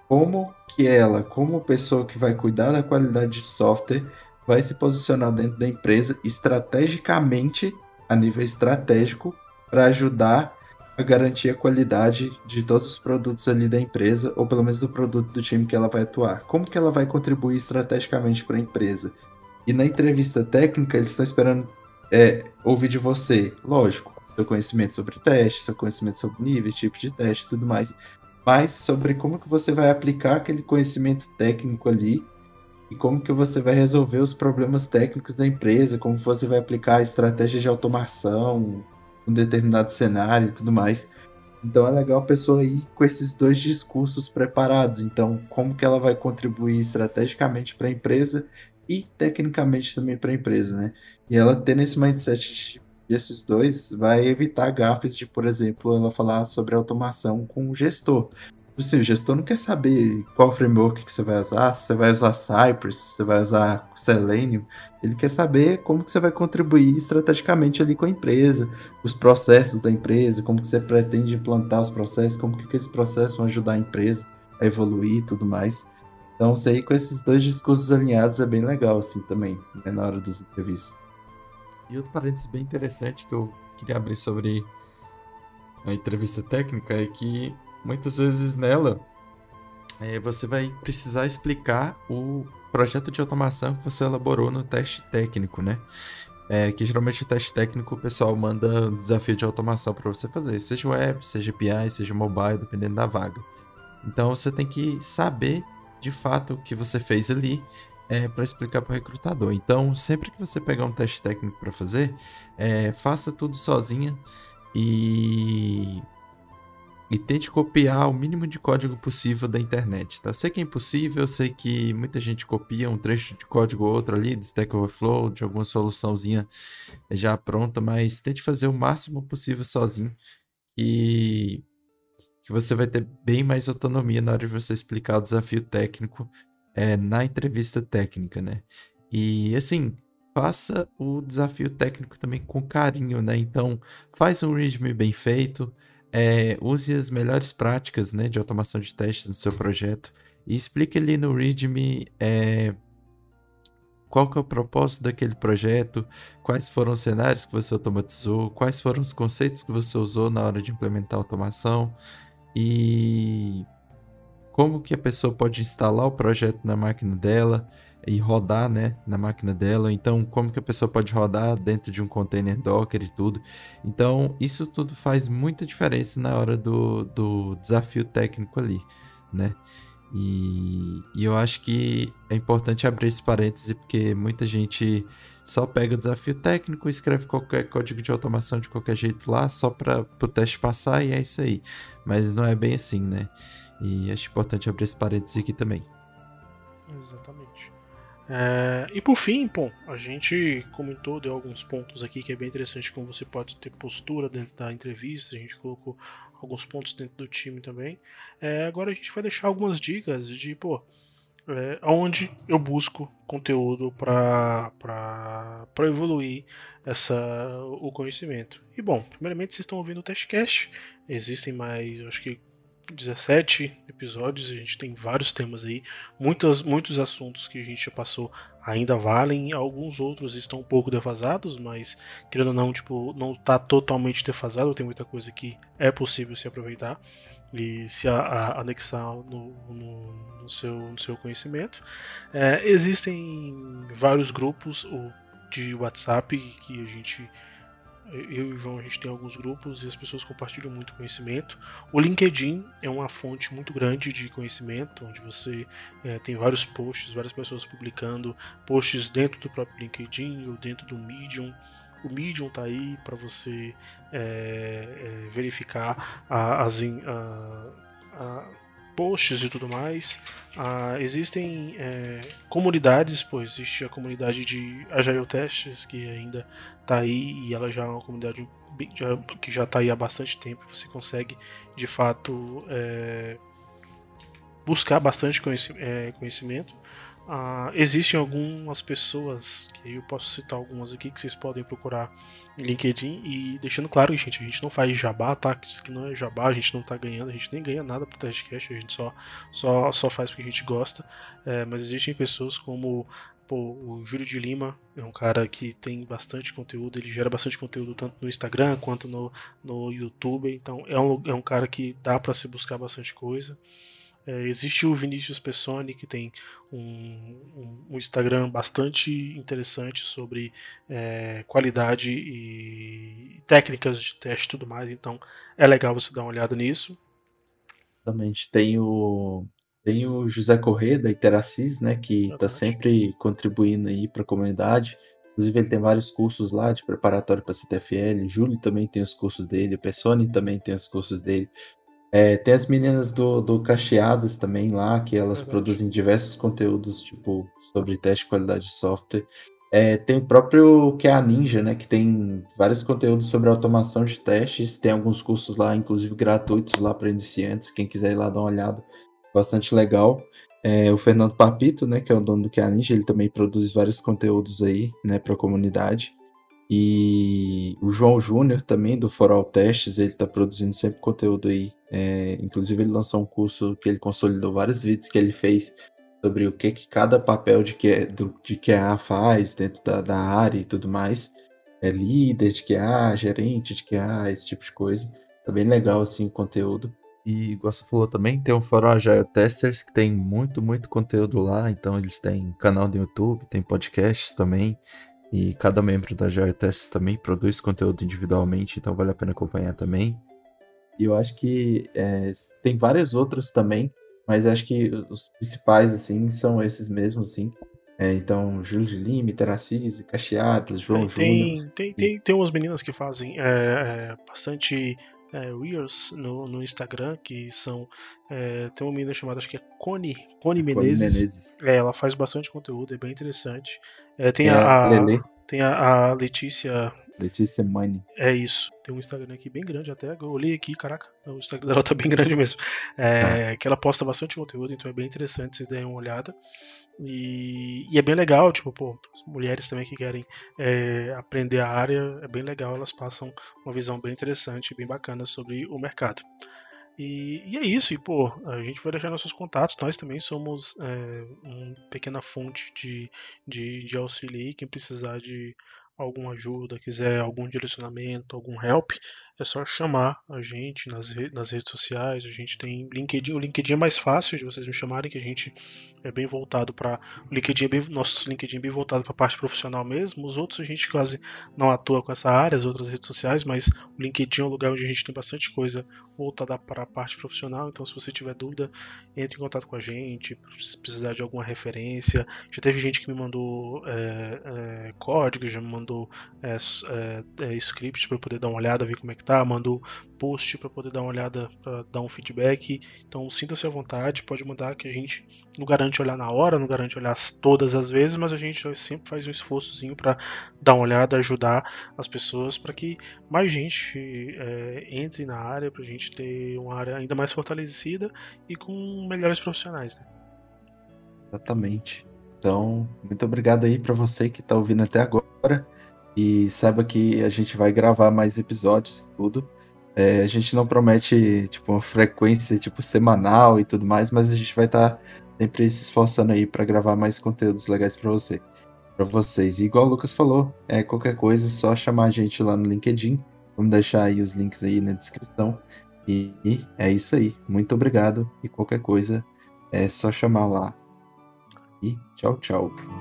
Como que ela, como pessoa que vai cuidar da qualidade de software, vai se posicionar dentro da empresa estrategicamente, a nível estratégico, para ajudar a garantir a qualidade de todos os produtos ali da empresa, ou pelo menos do produto do time que ela vai atuar. Como que ela vai contribuir estrategicamente para a empresa? E na entrevista técnica, eles estão esperando é, ouvir de você, lógico, seu conhecimento sobre teste, seu conhecimento sobre níveis, tipo de teste e tudo mais, mas sobre como que você vai aplicar aquele conhecimento técnico ali e como que você vai resolver os problemas técnicos da empresa, como você vai aplicar estratégias de automação, um determinado cenário e tudo mais. Então é legal a pessoa ir com esses dois discursos preparados. Então, como que ela vai contribuir estrategicamente para a empresa e tecnicamente também para a empresa, né? E ela tendo esse mindset desses dois vai evitar gafes de, por exemplo, ela falar sobre automação com o gestor. Tipo assim, o gestor não quer saber qual framework que você vai usar, se você vai usar Cypress, se você vai usar Selenium. Ele quer saber como que você vai contribuir estrategicamente ali com a empresa, os processos da empresa, como que você pretende implantar os processos, como que esses processos vão ajudar a empresa a evoluir e tudo mais. Então, isso aí com esses dois discursos alinhados é bem legal, assim, também, né, na hora das entrevistas. E outro parênteses bem interessante que eu queria abrir sobre a entrevista técnica é que muitas vezes nela é, você vai precisar explicar o projeto de automação que você elaborou no teste técnico, né? É, que geralmente o teste técnico o pessoal manda um desafio de automação para você fazer, seja web, seja API, seja mobile, dependendo da vaga. Então você tem que saber de fato o que você fez ali é, para explicar para o recrutador. Então, sempre que você pegar um teste técnico para fazer, é, faça tudo sozinha e e tente copiar o mínimo de código possível da internet, tá? Eu sei que é impossível, eu sei que muita gente copia um trecho de código ou outro ali, do Stack Overflow, de alguma soluçãozinha já pronta, mas tente fazer o máximo possível sozinho e que você vai ter bem mais autonomia na hora de você explicar o desafio técnico é, na entrevista técnica, né? E assim, faça o desafio técnico também com carinho, né? Então, faz um readme bem feito, é, use as melhores práticas né, de automação de testes no seu projeto e explique ali no README é, qual que é o propósito daquele projeto, quais foram os cenários que você automatizou, quais foram os conceitos que você usou na hora de implementar a automação e como que a pessoa pode instalar o projeto na máquina dela e rodar, né, na máquina dela. Então, como que a pessoa pode rodar dentro de um container Docker e tudo. Então, isso tudo faz muita diferença na hora do, do desafio técnico ali, né? E, e eu acho que é importante abrir esse parêntese porque muita gente só pega o desafio técnico, escreve qualquer código de automação de qualquer jeito lá, só para o teste passar e é isso aí. Mas não é bem assim, né? E acho importante abrir esse parêntese aqui também. Exatamente. É, e por fim, bom, a gente comentou, deu alguns pontos aqui que é bem interessante como você pode ter postura dentro da entrevista, a gente colocou alguns pontos dentro do time também. É, agora a gente vai deixar algumas dicas de, pô, é, onde eu busco conteúdo para evoluir essa, o conhecimento. E bom, primeiramente vocês estão ouvindo o Testcast, existem mais, acho que 17 episódios, a gente tem vários temas aí, muitos, muitos assuntos que a gente já passou ainda valem, alguns outros estão um pouco defasados, mas querendo ou não, tipo, não está totalmente defasado, tem muita coisa que é possível se aproveitar e se a, a, anexar no, no, no, seu, no seu conhecimento. É, existem vários grupos de WhatsApp que a gente eu e o João a gente tem alguns grupos e as pessoas compartilham muito conhecimento. O LinkedIn é uma fonte muito grande de conhecimento, onde você é, tem vários posts, várias pessoas publicando posts dentro do próprio LinkedIn ou dentro do Medium. O Medium está aí para você é, é, verificar a, as, a, a, posts e tudo mais. Ah, existem é, comunidades, pois existe a comunidade de Agile Testes que ainda está aí e ela já é uma comunidade que já está aí há bastante tempo. Você consegue de fato é, buscar bastante é, conhecimento. Uh, existem algumas pessoas, que eu posso citar algumas aqui, que vocês podem procurar em LinkedIn. E deixando claro, gente, a gente não faz jabá, tá? Que não é jabá, a gente não tá ganhando, a gente nem ganha nada pro testcast, a gente só, só, só faz porque a gente gosta. É, mas existem pessoas como pô, o Júlio de Lima, é um cara que tem bastante conteúdo, ele gera bastante conteúdo tanto no Instagram quanto no, no YouTube. Então é um, é um cara que dá para se buscar bastante coisa. É, existe o Vinícius Pessoni, que tem um, um, um Instagram bastante interessante sobre é, qualidade e técnicas de teste e tudo mais, então é legal você dar uma olhada nisso. Exatamente. Tem o, Tem o José Corrêa, da Iteracis, né, que está sempre contribuindo aí para a comunidade. Inclusive, ele tem vários cursos lá de preparatório para CTFL. Júlio também tem os cursos dele. O Pessoni também tem os cursos dele. É, tem as meninas do, do Cacheadas também lá, que elas Verdade. produzem diversos conteúdos, tipo, sobre teste de qualidade de software. É, tem o próprio que é a Ninja, né, que tem vários conteúdos sobre automação de testes. Tem alguns cursos lá, inclusive gratuitos lá para iniciantes. Quem quiser ir lá dar uma olhada, bastante legal. É, o Fernando Papito, né, que é o dono do que é a Ninja, ele também produz vários conteúdos aí, né, para a comunidade. E o João Júnior também, do Foral Testes, ele está produzindo sempre conteúdo aí. É, inclusive, ele lançou um curso que ele consolidou vários vídeos que ele fez sobre o que, que cada papel de, que, do, de QA faz dentro da, da área e tudo mais. É líder de QA, gerente de QA, esse tipo de coisa. Tá bem legal, assim, o conteúdo. E, igual você falou também, tem o Fórum Agile Testers, que tem muito, muito conteúdo lá. Então, eles têm canal do YouTube, tem podcasts também. E cada membro da Agile Tests também produz conteúdo individualmente, então vale a pena acompanhar também. E eu acho que é, tem vários outros também, mas acho que os principais, assim, são esses mesmos, assim. É, então, Júlio de Lima, Teracise, Cacheadas, João tem, Júnior. Tem, tem, tem umas meninas que fazem é, é, bastante é, Reels no, no, Instagram, que são. É, tem uma menina chamada, acho que é Cone, Cone Menezes. Menezes. É, ela faz bastante conteúdo, é bem interessante. É, tem, é, a, tem a, a, Letícia. Letícia Money. É isso. Tem um Instagram aqui bem grande até. Eu olhei aqui, caraca. O Instagram dela tá bem grande mesmo. É, ah. Que ela posta bastante conteúdo, então é bem interessante vocês derem uma olhada. E, e, é bem legal, tipo, pô, mulheres também que querem é, aprender a área, é bem legal, elas passam uma visão bem interessante, bem bacana sobre o mercado. E, e é isso, e pô, a gente vai deixar nossos contatos, nós também somos é, uma pequena fonte de, de, de auxílio aí, quem precisar de alguma ajuda, quiser algum direcionamento, algum help, é só chamar a gente nas, re nas redes sociais. A gente tem LinkedIn. O LinkedIn é mais fácil de vocês me chamarem, que a gente é bem voltado para o LinkedIn, é bem, nosso LinkedIn é bem voltado para a parte profissional mesmo. Os outros a gente quase não atua com essa área, as outras redes sociais, mas o LinkedIn é um lugar onde a gente tem bastante coisa voltada para a parte profissional. Então, se você tiver dúvida, entre em contato com a gente, se precisar de alguma referência. Já teve gente que me mandou é, é, código, já me mandou é, script para poder dar uma olhada, ver como é que tá, mandou post para poder dar uma olhada, para dar um feedback. Então sinta-se à vontade, pode mandar que a gente não garante olhar na hora, não garante olhar todas as vezes, mas a gente sempre faz um esforçozinho para dar uma olhada, ajudar as pessoas para que mais gente é, entre na área, para a gente ter uma área ainda mais fortalecida e com melhores profissionais. Né? Exatamente. Então, muito obrigado aí para você que está ouvindo até agora. E saiba que a gente vai gravar mais episódios e tudo. É, a gente não promete tipo uma frequência tipo semanal e tudo mais, mas a gente vai estar tá sempre se esforçando aí para gravar mais conteúdos legais para você, para vocês. E igual o Lucas falou, é qualquer coisa é só chamar a gente lá no LinkedIn. Vamos deixar aí os links aí na descrição. E, e é isso aí. Muito obrigado e qualquer coisa é só chamar lá. E tchau, tchau.